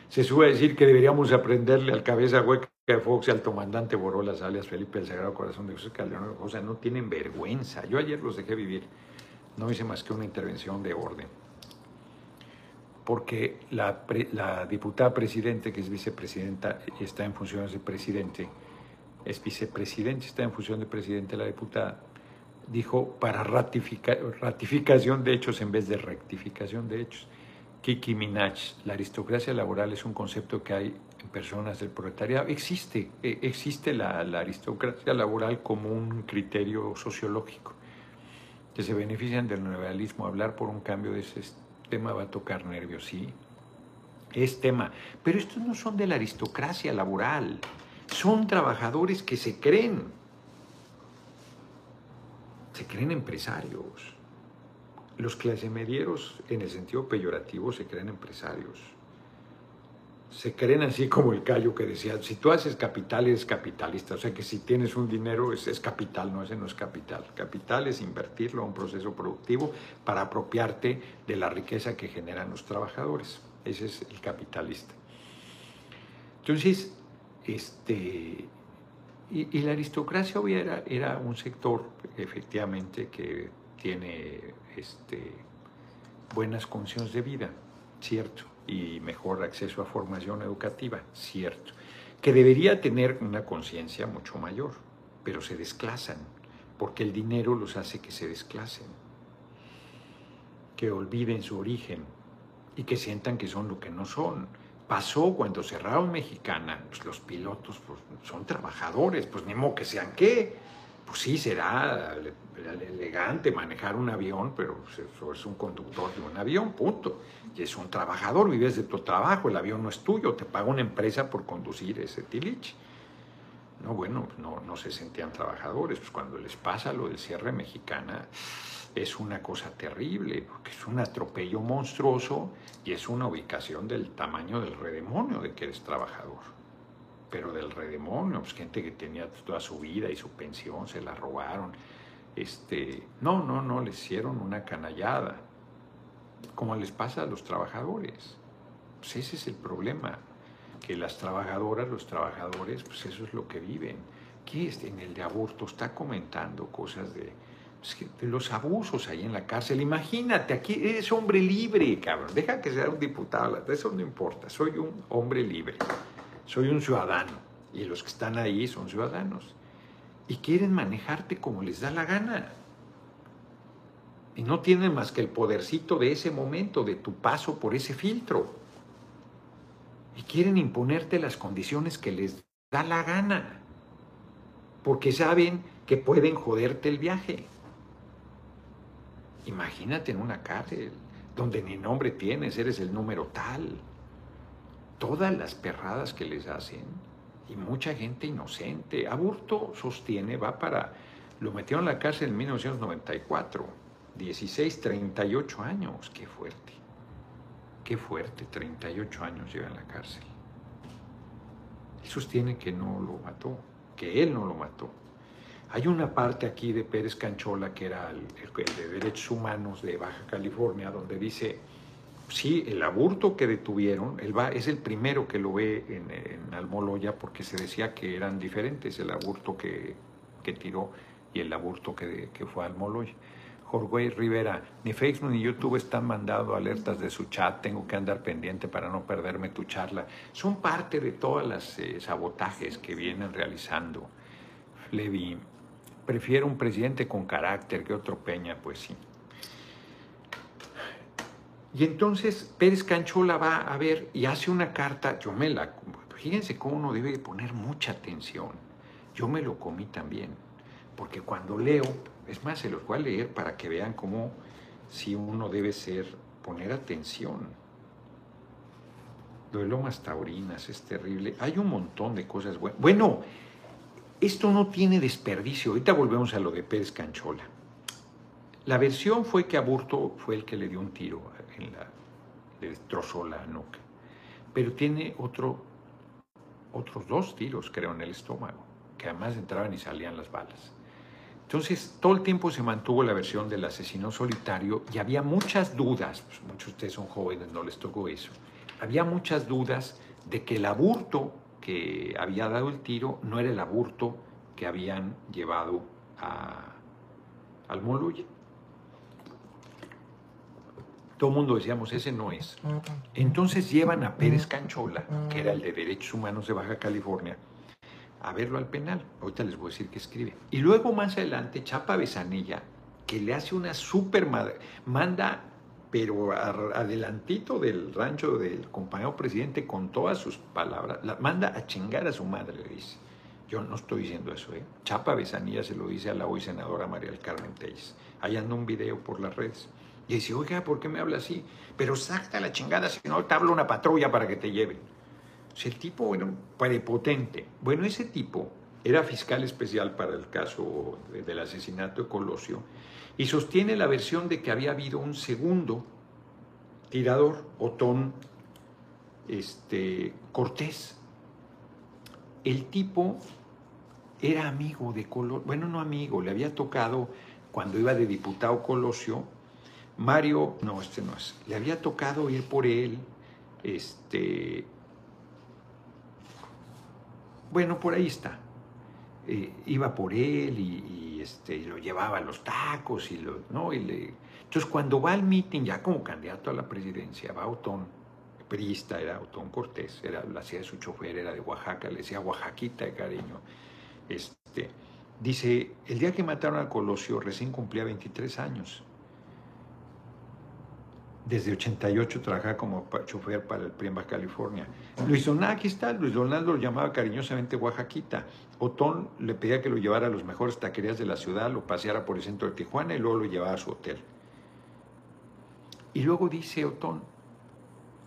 se sube a decir que deberíamos aprenderle al cabeza hueca de Fox y al comandante Borolas, alias Felipe el Sagrado Corazón de José Calderón. O sea, no tienen vergüenza. Yo ayer los dejé vivir. No hice más que una intervención de orden. Porque la, la diputada presidente, que es vicepresidenta está en funciones de presidente, es vicepresidente, está en función de presidente la diputada, dijo para ratificación de hechos en vez de rectificación de hechos. Kiki Minaj, la aristocracia laboral es un concepto que hay en personas del proletariado. Existe, e, existe la, aristocracia laboral como un criterio sociológico, que se benefician del neoliberalismo. Hablar por un cambio de ese tema va a tocar nervios, sí, es tema. Pero estos no son de la aristocracia laboral, son trabajadores que se creen, se creen empresarios los clase medieros, en el sentido peyorativo, se creen empresarios. Se creen así como el callo que decía, si tú haces capital, eres capitalista. O sea que si tienes un dinero, es, es capital, no, ese no es capital. Capital es invertirlo a un proceso productivo para apropiarte de la riqueza que generan los trabajadores. Ese es el capitalista. Entonces, este, y, la aristocracia era, era un sector, efectivamente, que tiene este, buenas condiciones de vida, cierto, y mejor acceso a formación educativa, cierto, que debería tener una conciencia mucho mayor, pero se desclasan, porque el dinero los hace que se desclasen, que olviden su origen y que sientan que son lo que no son. Pasó cuando cerraron Mexicana, pues los pilotos pues, son trabajadores, pues ni modo que sean qué, pues sí, será elegante manejar un avión, pero pues, es un conductor de un avión, punto. Y es un trabajador, vives de tu trabajo, el avión no es tuyo, te paga una empresa por conducir ese tilich. No, bueno, no, no se sentían trabajadores. Pues cuando les pasa lo del cierre mexicana, es una cosa terrible, porque es un atropello monstruoso y es una ubicación del tamaño del redemonio de que eres trabajador pero del redemonio, pues gente que tenía toda su vida y su pensión, se la robaron. Este, no, no, no, les hicieron una canallada, como les pasa a los trabajadores. Pues ese es el problema, que las trabajadoras, los trabajadores, pues eso es lo que viven. ¿Qué es en el de aborto? Está comentando cosas de, pues los abusos ahí en la cárcel. Imagínate, aquí eres hombre libre, cabrón. Deja que sea un diputado, eso no importa. Soy un hombre libre soy un ciudadano y los que están ahí son ciudadanos y quieren manejarte como les da la gana. Y no tienen más que el podercito de ese momento, de tu paso por ese filtro. Y quieren imponerte las condiciones que les da la gana, porque saben que pueden joderte el viaje. Imagínate en una cárcel donde ni nombre tienes, eres el número tal todas las perradas que les hacen y mucha gente inocente. Aburto sostiene, va para, lo metieron en la cárcel en 1994, 16, 38 años, qué fuerte, qué fuerte, 38 años lleva en la cárcel. Él sostiene que no lo mató, que él no lo mató. Hay una parte aquí de Pérez Canchola, que era el, el de Derechos Humanos de Baja California, donde dice, sí, el aborto que detuvieron, él va, es el primero que lo ve en, Almoloya porque se decía que eran diferentes el aborto que, tiró y el aborto que, que fue Almoloya. Jorge Rivera, ni Facebook ni YouTube están mandando alertas de su chat, tengo que andar pendiente para no perderme tu charla. Son parte de todas las eh, sabotajes que vienen realizando. Levi, prefiero un presidente con carácter que otro Peña, pues sí. Y entonces Pérez Canchola va a ver y hace una carta, yo me la... Fíjense cómo uno debe poner mucha atención. Yo me lo comí también, porque cuando leo, es más, se los voy a leer para que vean cómo si uno debe ser, poner atención. Lo de Taurinas es terrible. Hay un montón de cosas buenas. Bueno, esto no tiene desperdicio. Ahorita volvemos a lo de Pérez Canchola. La versión fue que Aburto fue el que le dio un tiro en la, le destrozó la nuca. Pero tiene otro, otros dos tiros, creo, en el estómago, que además entraban y salían las balas. Entonces, todo el tiempo se mantuvo la versión del asesino solitario y había muchas dudas, pues muchos de ustedes son jóvenes, no les tocó eso, había muchas dudas de que el aburto que había dado el tiro no era el aburto que habían llevado al Moluye. Todo el mundo decíamos, ese no es. Entonces llevan a Pérez Canchola, que era el de Derechos Humanos de Baja California, a verlo al penal. Ahorita les voy a decir qué escribe. Y luego más adelante, Chapa Besanilla, que le hace una super manda, pero adelantito del rancho del compañero presidente con todas sus palabras, la manda a chingar a su madre, le dice. Yo no estoy diciendo eso, ¿eh? Chapa Besanilla se lo dice a la hoy senadora María del Carmen Telles. Ahí anda un video por las redes. Y dice, oiga, ¿por qué me habla así? Pero saca la chingada, si no te hablo una patrulla para que te lleven. O el tipo un prepotente. Bueno, ese tipo era fiscal especial para el caso del asesinato de Colosio y sostiene la versión de que había habido un segundo tirador, Otón este, Cortés. El tipo era amigo de Colosio, bueno, no amigo, le había tocado cuando iba de diputado Colosio, Mario, no, este no es, le había tocado ir por él, este, bueno, por ahí está. Eh, iba por él y, este, lo llevaba a los tacos y lo, ¿no? Y le... Entonces cuando va al meeting ya como candidato a la presidencia, va Otón, priista era Otón Cortés, era, la hacía de su chofer, era de Oaxaca, le decía Oaxaquita de cariño. Este, dice, el día que mataron a Colosio recién cumplía 23 años desde 88 trabajaba como chofer para el PRI Baja California. Luis Donaldo, aquí está, Luis Donaldo lo llamaba cariñosamente Oaxaquita. Otón le pedía que lo llevara a las mejores taquerías de la ciudad, lo paseara por el centro de Tijuana y luego lo llevaba a su hotel. Y luego dice Otón,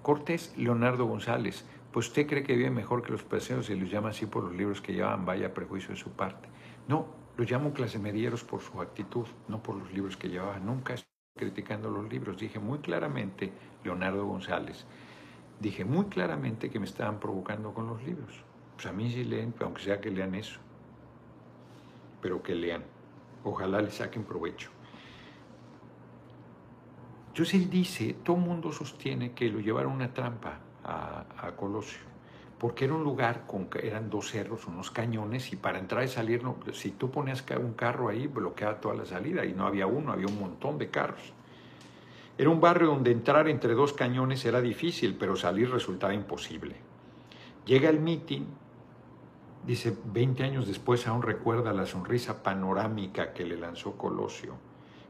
Cortés Leonardo González, pues usted cree que vive mejor que los paseos y los llama así por los libros que llevaban, vaya prejuicio de su parte. No, los llamo clase medieros por su actitud, no por los libros que llevaban. Nunca criticando los libros. Dije muy claramente, Leonardo González, dije muy claramente que me estaban provocando con los libros. Pues a mí sí leen, aunque sea que lean eso, pero que lean. Ojalá le saquen provecho. Entonces él dice, todo mundo sostiene que lo llevaron una trampa a Colosio porque era un lugar con eran dos cerros, unos cañones, y para entrar y salir, no, si tú ponías un carro ahí, bloqueaba toda la salida, y no había uno, había un montón de carros. Era un barrio donde entrar entre dos cañones era difícil, pero salir resultaba imposible. Llega el mitin, dice, 20 años después aún recuerda la sonrisa panorámica que le lanzó Colosio.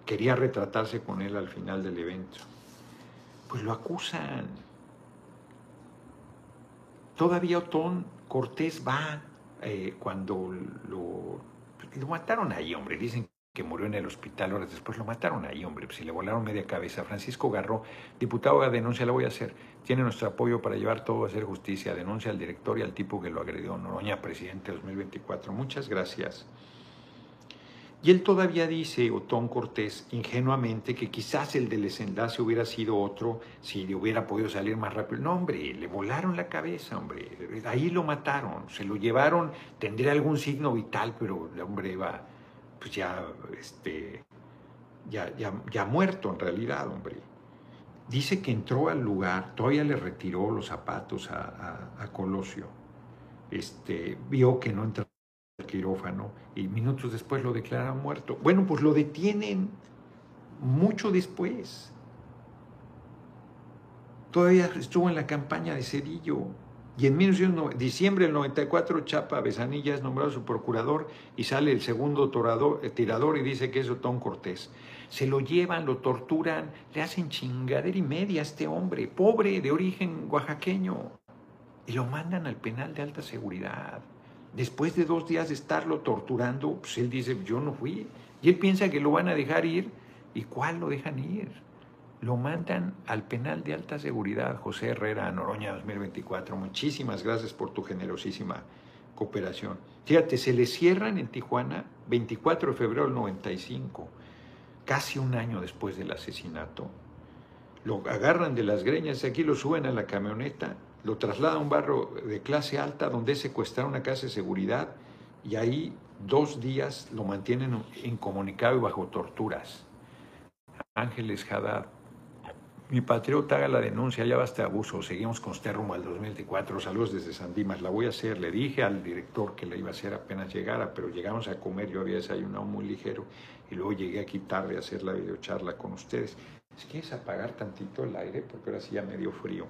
Quería retratarse con él al final del evento. Pues lo acusan, Todavía Otón Cortés va eh, cuando lo, lo mataron ahí, hombre. Dicen que murió en el hospital horas después, lo mataron ahí, hombre, si le volaron media cabeza. Francisco Garro, diputado a denuncia, la voy a hacer. Tiene nuestro apoyo para llevar todo a hacer justicia. Denuncia al director y al tipo que lo agredió. Noroña, presidente 2024. Muchas gracias. Y él todavía dice, Otón Cortés, ingenuamente, que quizás el del desenlace hubiera sido otro si le hubiera podido salir más rápido. No, hombre, le volaron la cabeza, hombre. Ahí lo mataron, se lo llevaron, tendría algún signo vital, pero el hombre iba, pues ya, este, ya, ya, muerto en realidad, hombre. Dice que entró al lugar, todavía le retiró los zapatos a, a Colosio. Este, vio que no entraba quirófano y minutos después lo declaran muerto. Bueno, pues lo detienen mucho después. Todavía estuvo en la campaña de Cedillo Y en diciembre del 94, Chapa Besanilla es nombrado su procurador y sale el segundo torador, eh, tirador y dice que es Otón Cortés. Se lo llevan, lo torturan, le hacen chingadera y media a este hombre, pobre, de origen oaxaqueño, y lo mandan al penal de alta seguridad. Después de dos días de estarlo torturando, pues él dice, yo no fui. Y él piensa que lo van a dejar ir. ¿Y cuál lo dejan ir? Lo mandan al penal de alta seguridad, José Herrera, Noroña 2024. Muchísimas gracias por tu generosísima cooperación. Fíjate, se le cierran en Tijuana 24 de febrero del 95, casi un año después del asesinato. Lo agarran de las greñas, aquí lo suben a la camioneta lo traslada a un barrio de clase alta donde es una casa de seguridad y ahí dos días lo mantienen incomunicado y bajo torturas. Ángeles Haddad, mi patriota haga la denuncia, ya basta abuso, seguimos con este rumbo al 2024, saludos desde San Dimas, la voy a hacer, le dije al director que la iba a hacer apenas llegara, pero llegamos a comer, yo había desayunado muy ligero y luego llegué aquí tarde a hacer la videocharla con ustedes. ¿Es que es apagar tantito el aire? Porque ahora sí ya medio frío,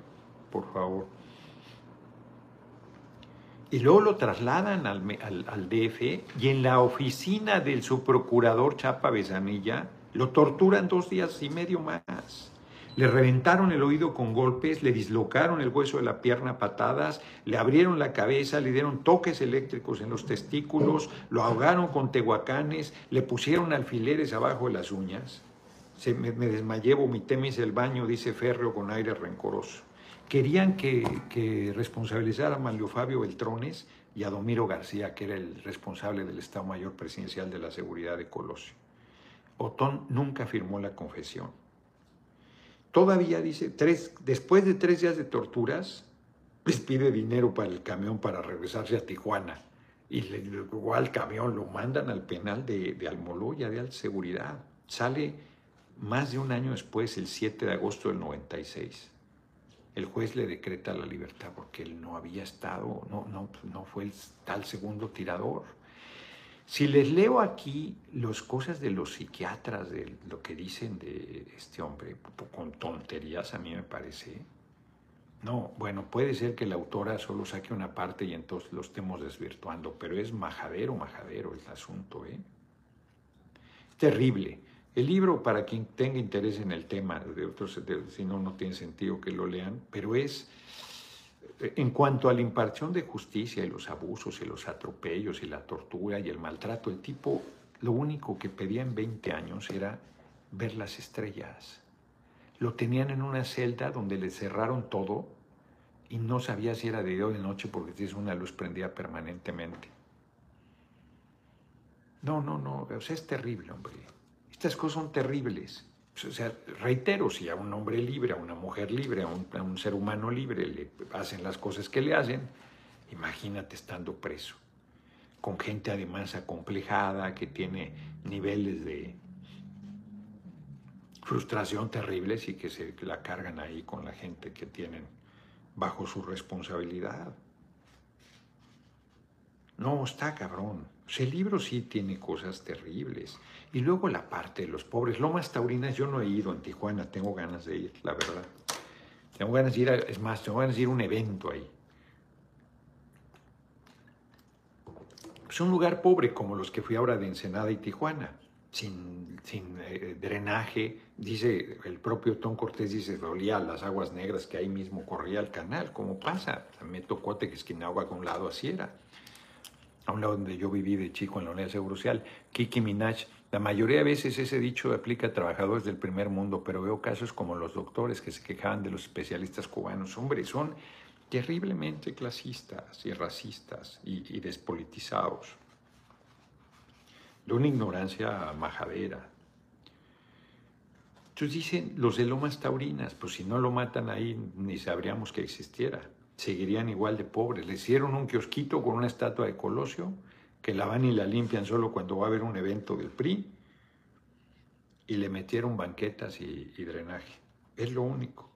por favor. Y luego lo trasladan al, al, DF y en la oficina del subprocurador Chapa Besanilla lo torturan dos días y medio más. Le reventaron el oído con golpes, le dislocaron el hueso de la pierna a patadas, le abrieron la cabeza, le dieron toques eléctricos en los testículos, lo ahogaron con tehuacanes, le pusieron alfileres abajo de las uñas. Se, me, me desmayé, vomité, me hice el baño, dice Férreo con aire rencoroso. Querían que, responsabilizara a Manlio Fabio Beltrones y a Domiro García, que era el responsable del Estado Mayor Presidencial de la Seguridad de Colosio. Otón nunca firmó la confesión. Todavía dice, tres, después de tres días de torturas, les pide dinero para el camión para regresarse a Tijuana. Y le, al camión lo mandan al penal de, de Almoloya, de alta seguridad. Sale más de un año después, el 7 de agosto del 96 el juez le decreta la libertad porque él no había estado, no, no, no fue el tal segundo tirador. Si les leo aquí las cosas de los psiquiatras, de lo que dicen de este hombre, con tonterías a mí me parece. No, bueno, puede ser que la autora solo saque una parte y entonces lo estemos desvirtuando, pero es majadero, majadero el asunto, ¿eh? Terrible. El libro, para quien tenga interés en el tema, de otros, si no, no tiene sentido que lo lean, pero es, en cuanto a la impartición de justicia y los abusos y los atropellos y la tortura y el maltrato, el tipo lo único que pedía en 20 años era ver las estrellas. Lo tenían en una celda donde le cerraron todo y no sabía si era de día o de noche porque tienes una luz prendida permanentemente. No, no, no, es terrible, hombre. Estas cosas son terribles. O sea, reitero, si a un hombre libre, a una mujer libre, a un, ser humano libre le hacen las cosas que le hacen, imagínate estando preso, con gente además acomplejada, que tiene niveles de frustración terribles y que se la cargan ahí con la gente que tienen bajo su responsabilidad. No, está cabrón. El libro sí tiene cosas terribles. Y luego la parte de los pobres. Lomas Taurinas, yo no he ido en Tijuana, tengo ganas de ir, la verdad. Tengo ganas de ir, es más, tengo ganas de ir a un evento ahí. Es un lugar pobre como los que fui ahora de Ensenada y Tijuana, sin, sin eh, drenaje. Dice el propio Tom Cortés, dice, dolía las aguas negras que ahí mismo corría el canal, ¿cómo pasa? Me tocó que agua con un lado, así a un lado donde yo viví de chico en la Unidad de Seguro Social, Kiki Minaj, la mayoría de veces ese dicho aplica a trabajadores del primer mundo, pero veo casos como los doctores que se quejaban de los especialistas cubanos. Hombre, son terriblemente clasistas y racistas y, despolitizados. De una ignorancia majadera. Entonces dicen los de Lomas Taurinas, pues si no lo matan ahí ni sabríamos que existiera seguirían igual de pobres. Le hicieron un kiosquito con una estatua de Colosio, que la van y la limpian solo cuando va a haber un evento del PRI, y le metieron banquetas y, drenaje. Es lo único.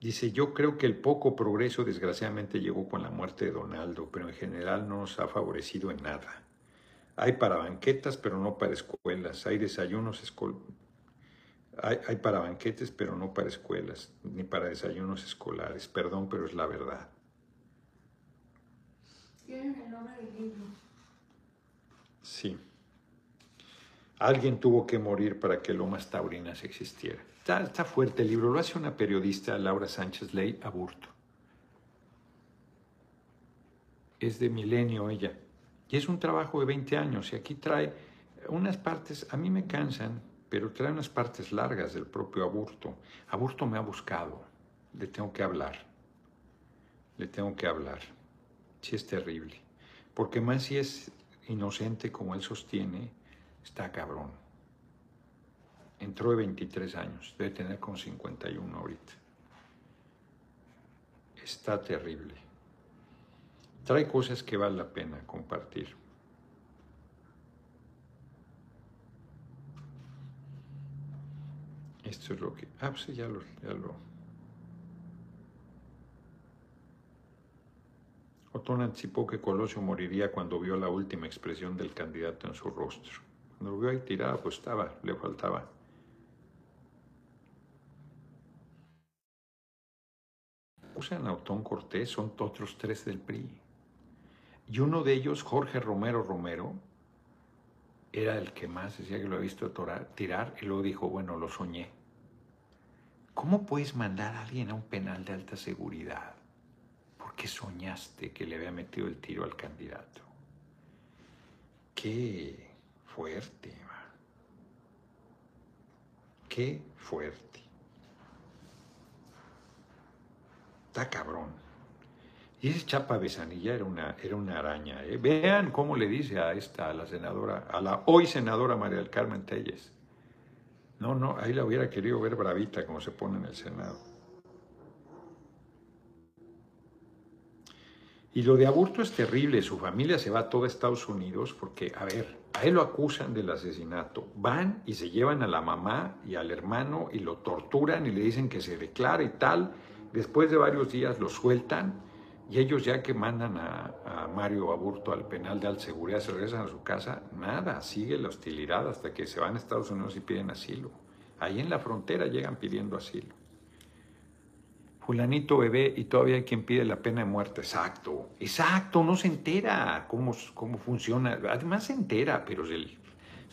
Dice, yo creo que el poco progreso desgraciadamente llegó con la muerte de Donaldo, pero en general no nos ha favorecido en nada. Hay para banquetas, pero no para escuelas. Hay desayunos Hay, hay, para banquetes, pero no para escuelas, ni para desayunos escolares. Perdón, pero es la verdad. Tienen el nombre del libro. Sí. Alguien tuvo que morir para que Lomas Taurinas existiera. Está, está fuerte el libro, lo hace una periodista, Laura Sánchez Ley, Aburto. Es de milenio ella. Y es un trabajo de 20 años. Y aquí trae unas partes, a mí me cansan, pero trae unas partes largas del propio Aburto. Aburto me ha buscado. Le tengo que hablar. Le tengo que hablar. Sí es terrible. Porque más si es inocente como él sostiene, está cabrón. Entró de 23 años, debe tener con 51 ahorita. Está terrible. Trae cosas que vale la pena compartir. Esto es lo que... Ah, pues ya lo... Ya lo Otón anticipó que Colosio moriría cuando vio la última expresión del candidato en su rostro. Cuando lo vio ahí tirado, pues estaba, le faltaba. Usan a Otón Cortés, son otros tres del PRI. Y uno de ellos, Jorge Romero Romero, era el que más decía que lo había visto tirar y luego dijo, bueno, lo soñé. ¿Cómo puedes mandar a alguien a un penal de alta seguridad? Porque soñaste que le había metido el tiro al candidato. Qué fuerte, Qué fuerte. Está cabrón. Y ese Chapa Besanilla era una, era una araña. ¿eh? Vean cómo le dice a esta, a la senadora, a la hoy senadora María del Carmen Telles. No, no, ahí la hubiera querido ver bravita como se pone en el Senado. Y lo de Aburto es terrible, su familia se va a todo Estados Unidos porque, a ver, a él lo acusan del asesinato. Van y se llevan a la mamá y al hermano y lo torturan y le dicen que se declare y tal. Después de varios días lo sueltan y ellos ya que mandan a, Mario Aburto al penal de seguridad, se regresan a su casa, nada, sigue la hostilidad hasta que se van a Estados Unidos y piden asilo. Ahí en la frontera llegan pidiendo asilo. Fulanito bebé y todavía hay quien pide la pena de muerte. Exacto, exacto, no se entera cómo, cómo funciona. Además se entera, pero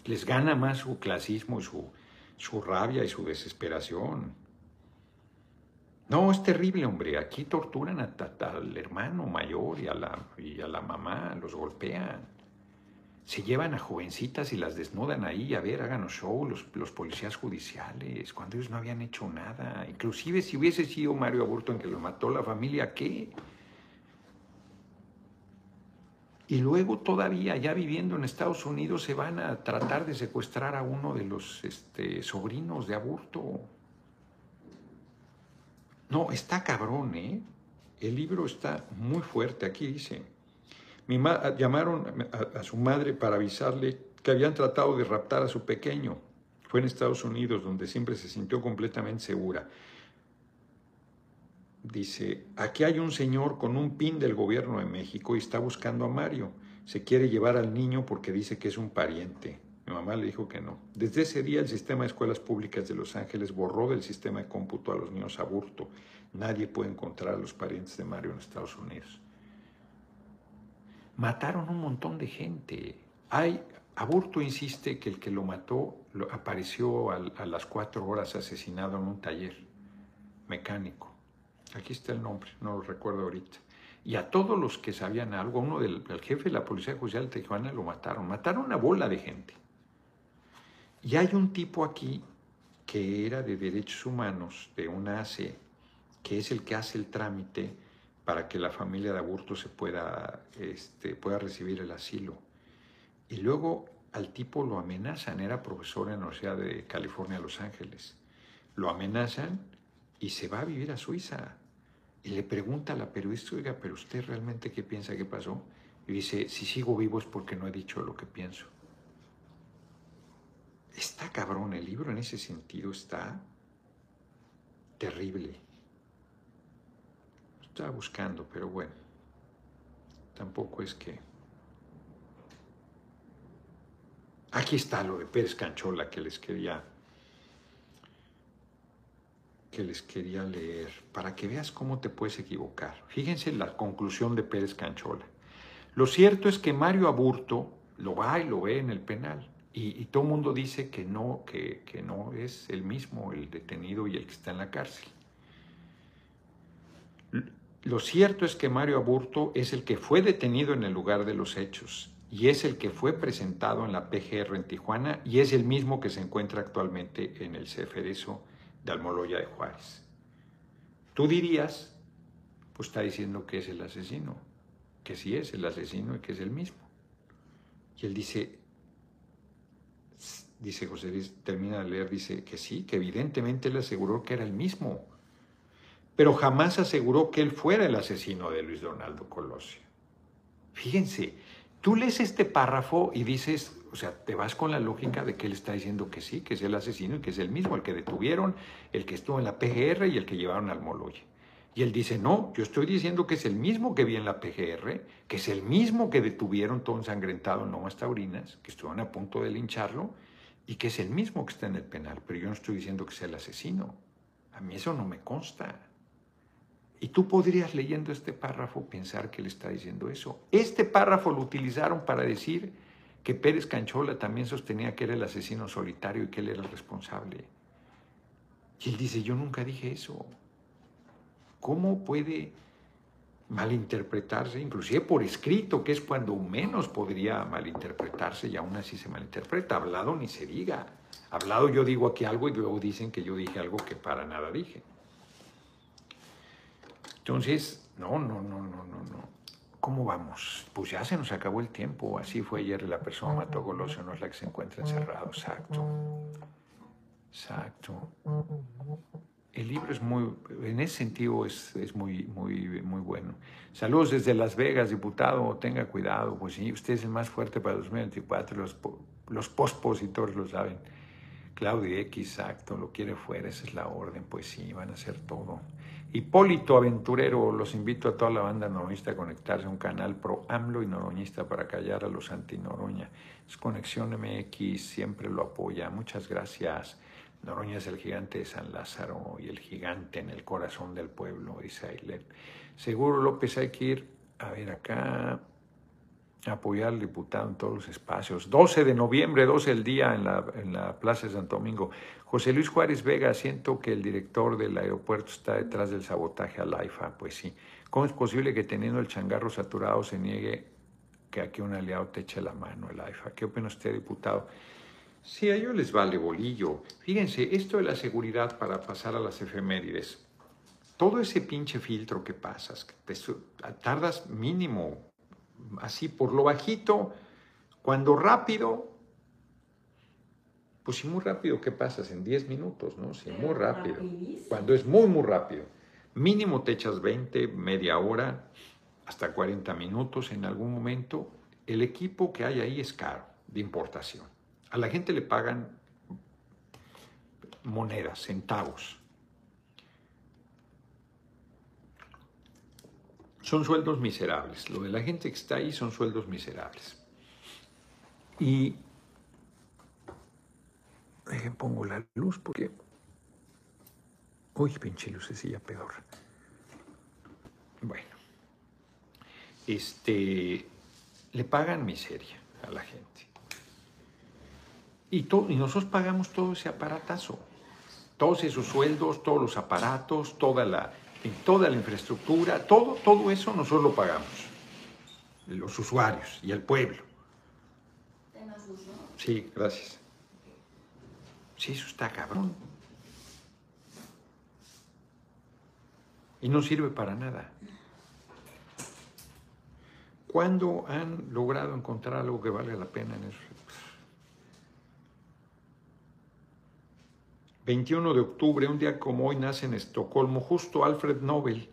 les gana más su clasismo y su, su rabia y su desesperación. No, es terrible, hombre. Aquí torturan a, al hermano mayor y a, la, y a la mamá, los golpean. Se llevan a jovencitas y las desnudan ahí, a ver, háganos show, los, los policías judiciales, cuando ellos no habían hecho nada. Inclusive si hubiese sido Mario Aburto en que lo mató la familia, ¿qué? Y luego todavía, ya viviendo en Estados Unidos, se van a tratar de secuestrar a uno de los este, sobrinos de Aburto. No, está cabrón, ¿eh? El libro está muy fuerte. Aquí dice, mi llamaron a, a, su madre para avisarle que habían tratado de raptar a su pequeño. Fue en Estados Unidos donde siempre se sintió completamente segura. Dice, aquí hay un señor con un pin del gobierno de México y está buscando a Mario. Se quiere llevar al niño porque dice que es un pariente. Mi mamá le dijo que no. Desde ese día el sistema de escuelas públicas de Los Ángeles borró del sistema de cómputo a los niños aburto. Nadie puede encontrar a los parientes de Mario en Estados Unidos. Mataron un montón de gente. Hay, Aburto insiste que el que lo mató apareció a las cuatro horas asesinado en un taller mecánico. Aquí está el nombre, no lo recuerdo ahorita. Y a todos los que sabían algo, uno del el jefe de la Policía Judicial de Tijuana lo mataron. Mataron una bola de gente. Y hay un tipo aquí que era de derechos humanos, de una ACE, que es el que hace el trámite para que la familia de aborto se pueda, este, pueda recibir el asilo. Y luego al tipo lo amenazan, era profesor en la Universidad de California, Los Ángeles. Lo amenazan y se va a vivir a Suiza. Y le pregunta a la periodista, oiga, pero usted realmente qué piensa que pasó? Y dice, si sigo vivo es porque no he dicho lo que pienso. Está cabrón, el libro en ese sentido está terrible. Estaba buscando, pero bueno, tampoco es que... Aquí está lo de Pérez Canchola que les quería que les quería leer para que veas cómo te puedes equivocar. Fíjense la conclusión de Pérez Canchola. Lo cierto es que Mario Aburto lo va y lo ve en el penal y, todo el mundo dice que no, que, no es el mismo el detenido y el que está en la cárcel. Lo cierto es que Mario Aburto es el que fue detenido en el lugar de los hechos y es el que fue presentado en la PGR en Tijuana y es el mismo que se encuentra actualmente en el Ceferezo de Almoloya de Juárez. Tú dirías, pues está diciendo que es el asesino, que sí es el asesino y que es el mismo. Y él dice, dice José Luis, termina de leer, dice que sí, que evidentemente él aseguró que era el mismo pero jamás aseguró que él fuera el asesino de Luis Donaldo Colosio. Fíjense, tú lees este párrafo y dices, o sea, te vas con la lógica de que él está diciendo que sí, que es el asesino y que es el mismo, el que detuvieron, el que estuvo en la PGR y el que llevaron al Moloye. Y él dice, no, yo estoy diciendo que es el mismo que vi en la PGR, que es el mismo que detuvieron todo ensangrentado en Lomas Taurinas, que estuvieron a punto de lincharlo, y que es el mismo que está en el penal, pero yo no estoy diciendo que sea el asesino. A mí eso no me consta. Y tú podrías leyendo este párrafo pensar que él está diciendo eso. Este párrafo lo utilizaron para decir que Pérez Canchola también sostenía que era el asesino solitario y que él era el responsable. Y él dice, yo nunca dije eso. ¿Cómo puede malinterpretarse, inclusive por escrito, que es cuando menos podría malinterpretarse y aún así se malinterpreta? Hablado ni se diga. Hablado yo digo aquí algo y luego dicen que yo dije algo que para nada dije. Entonces, no, no, no, no, no, no. ¿Cómo vamos? Pues ya se nos acabó el tiempo. Así fue ayer. La persona mató a Golosio, no es la que se encuentra encerrado. Exacto. Exacto. El libro es muy, en ese sentido es, es, muy, muy, muy bueno. Saludos desde Las Vegas, diputado. Tenga cuidado, pues sí, usted es el más fuerte para 2024. Los, los pospositores lo saben. Claudia X, exacto, lo quiere fuera, esa es la orden. Pues sí, van a hacer todo. Hipólito Aventurero, los invito a toda la banda noroñista a conectarse a un canal pro AMLO y noroñista para callar a los anti-Noroña. Es Conexión MX, siempre lo apoya. Muchas gracias. Noroña es el gigante de San Lázaro y el gigante en el corazón del pueblo, dice Ailet. Seguro López hay que ir, a ver acá, apoyar al diputado en todos los espacios. 12 de noviembre, 12 el día en la, en la Plaza de Santo Domingo. José Luis Juárez Vega, siento que el director del aeropuerto está detrás del sabotaje al AIFA. Pues sí. ¿Cómo es posible que teniendo el changarro saturado se niegue que aquí un aliado te eche la mano el AIFA? ¿Qué opina usted, diputado? Sí, a ellos les vale bolillo. Fíjense, esto de la seguridad para pasar a las efemérides. Todo ese pinche filtro que pasas, que te tardas mínimo así por lo bajito, cuando rápido, pues si muy rápido, ¿qué pasas? En 10 minutos, ¿no? Si muy rápido. Cuando es muy, muy rápido. Mínimo te echas 20, media hora, hasta 40 minutos en algún momento. El equipo que hay ahí es caro, de importación. A la gente le pagan monedas, centavos. son sueldos miserables. Lo de la gente que está ahí son sueldos miserables. Y pongo la luz porque... Uy, pinche lucecilla peor. Bueno. Este... Le pagan miseria a la gente. Y, y nosotros pagamos todo ese aparatazo. Todos esos sueldos, todos los aparatos, toda la toda la infraestructura, todo, todo eso nosotros lo pagamos, los usuarios y el pueblo. Sí, gracias. Sí, eso está cabrón. Y no sirve para nada. ¿Cuándo han logrado encontrar algo que valga la pena en eso? 21 de octubre, un día como hoy, nace en Estocolmo justo Alfred Nobel,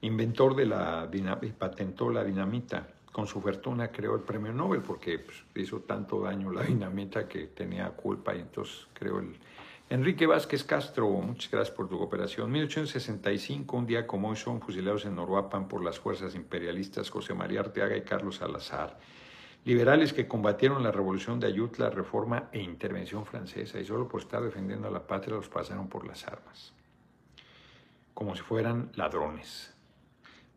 inventor de la y patentó la dinamita. Con su fortuna creó el premio Nobel porque pues, hizo tanto daño la dinamita que tenía culpa y entonces creó el... Enrique Vázquez Castro, muchas gracias por tu cooperación. 1865, un día como hoy, son fusilados en Noruapan por las fuerzas imperialistas José María Arteaga y Carlos Salazar liberales que combatieron la revolución de Ayutla, reforma e intervención francesa y solo por estar defendiendo a la patria los pasaron por las armas. como si fueran ladrones.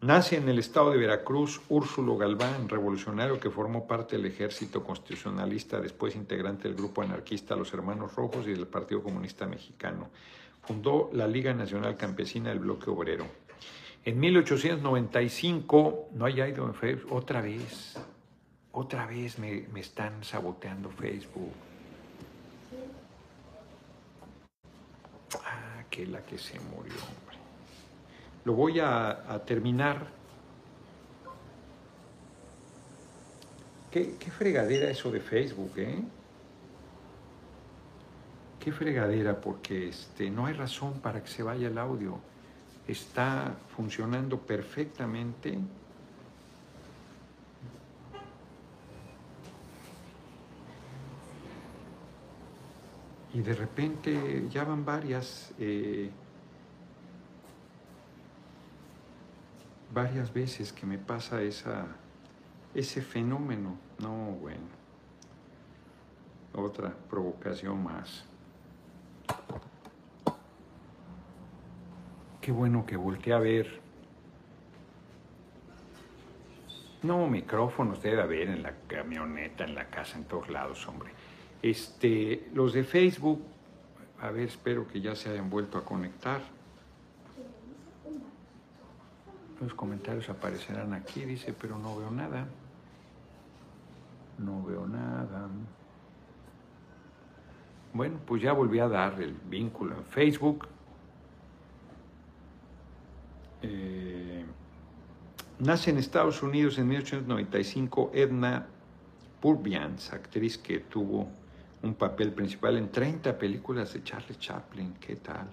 Nace en el estado de Veracruz Úrsulo Galván, revolucionario que formó parte del ejército constitucionalista, después integrante del grupo anarquista Los Hermanos Rojos y del Partido Comunista Mexicano. Fundó la Liga Nacional Campesina del Bloque Obrero. En 1895, no haya ido en otra vez, otra vez me, me están saboteando Facebook. Ah, que la que se murió, hombre. Lo voy a, a terminar. ¿Qué, qué fregadera eso de Facebook, ¿eh? Qué fregadera, porque este, no hay razón para que se vaya el audio. Está funcionando perfectamente. Y de repente ya van varias, eh, varias veces que me pasa esa, ese fenómeno. No, bueno. Otra provocación más. Qué bueno que volteé a ver. No, micrófonos debe haber en la camioneta, en la casa, en todos lados, hombre. Este, los de Facebook, a ver, espero que ya se hayan vuelto a conectar. Los comentarios aparecerán aquí, dice, pero no veo nada. No veo nada. Bueno, pues ya volví a dar el vínculo en Facebook. Eh, nace en Estados Unidos en 1895 Edna Purviance, actriz que tuvo un papel principal en 30 películas de Charlie Chaplin. ¿Qué tal?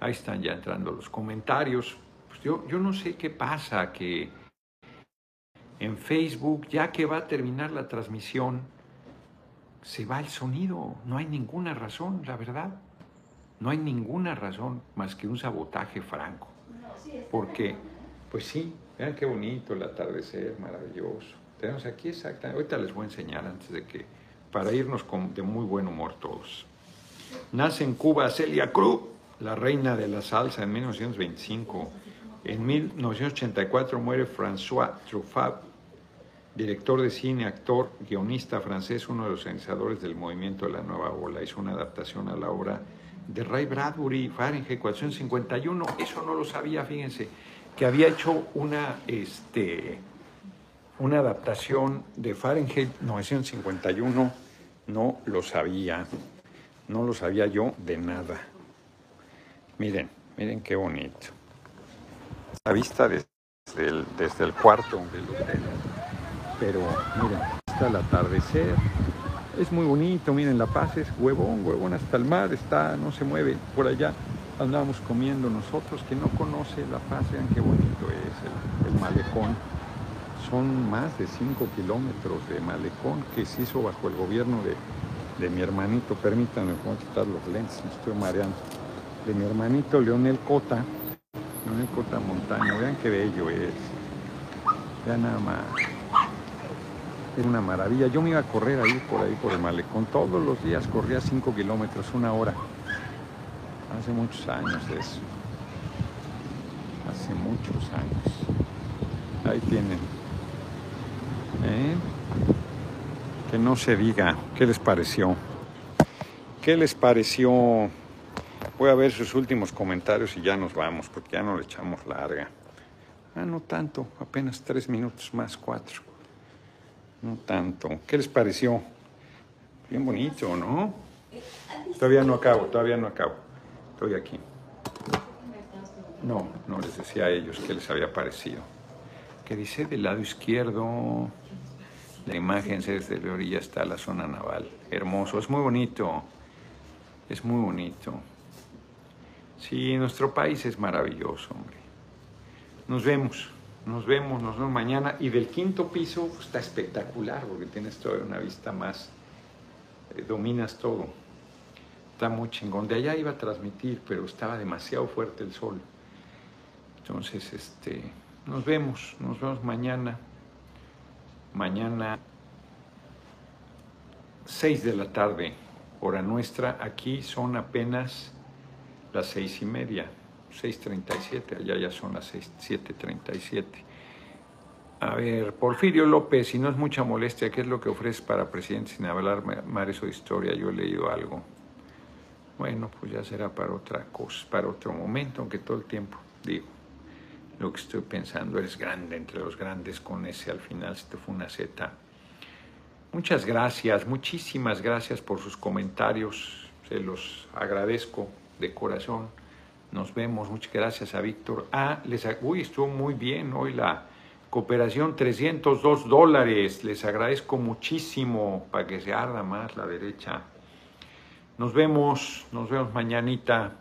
Ahí están ya entrando los comentarios. Pues yo, yo no sé qué pasa, que en Facebook, ya que va a terminar la transmisión, se va el sonido. No hay ninguna razón, la verdad. No hay ninguna razón más que un sabotaje franco. Porque, pues sí, vean qué bonito el atardecer, maravilloso. Tenemos aquí exactamente, ahorita les voy a enseñar antes de que, para irnos con, de muy buen humor todos. Nace en Cuba Celia Cruz, la reina de la salsa en 1925. En 1984 muere François Truffaut, director de cine, actor, guionista francés, uno de los iniciadores del movimiento de la nueva ola. Hizo una adaptación a la obra de Ray Bradbury, Fahrenheit 451. Eso no lo sabía, fíjense, que había hecho una, este, una adaptación de Fahrenheit 951. No lo sabía, no lo sabía yo de nada. Miren, miren qué bonito. La vista desde el, desde el cuarto del hotel pero miren, está el atardecer, es muy bonito, miren, La Paz es huevón, huevón hasta el mar, está, no se mueve, por allá andábamos comiendo nosotros, que no conoce La Paz, vean qué bonito es el, el malecón, son más de 5 kilómetros de malecón que se hizo bajo el gobierno de, de mi hermanito, permítanme, voy a quitar los lentes, me estoy mareando, de mi hermanito Leonel Cota, Leonel Cota Montaño, vean qué bello es, vean nada más. Era una maravilla. Yo me iba a correr ahí por ahí por el malecón. Todos los días corría 5 kilómetros, una hora. Hace muchos años eso. Hace muchos años. Ahí tienen. ¿Eh? Que no se diga. ¿Qué les pareció? ¿Qué les pareció? Voy a ver sus últimos comentarios y ya nos vamos, porque ya no le echamos larga. Ah, no tanto, apenas tres minutos más, cuatro. No tanto. ¿Qué les pareció? Bien bonito, ¿no? Todavía no acabo, todavía no acabo. Estoy aquí. No, no les decía a ellos qué les había parecido. Que dice del lado izquierdo, la imagen desde la orilla está la zona naval. Hermoso, es muy bonito. Es muy bonito. Sí, nuestro país es maravilloso, hombre. Nos vemos. Nos vemos, nos vemos mañana. Y del quinto piso pues, está espectacular porque tienes toda una vista más, eh, dominas todo. Está muy chingón. De allá iba a transmitir, pero estaba demasiado fuerte el sol. Entonces, este, nos vemos, nos vemos mañana. Mañana, 6 de la tarde, hora nuestra. Aquí son apenas las seis y media. 6.37, allá ya son las 7.37. A ver, Porfirio López, si no es mucha molestia, ¿qué es lo que ofreces para presidente sin hablar mares o historia? Yo he leído algo. Bueno, pues ya será para otra cosa, para otro momento, aunque todo el tiempo digo lo que estoy pensando, eres grande entre los grandes con ese al final, si te fue una Z. Muchas gracias, muchísimas gracias por sus comentarios, se los agradezco de corazón. Nos vemos, muchas gracias a Víctor. Ah, les, uy, estuvo muy bien hoy la cooperación, 302 dólares, les agradezco muchísimo para que se arda más la derecha. Nos vemos, nos vemos mañanita.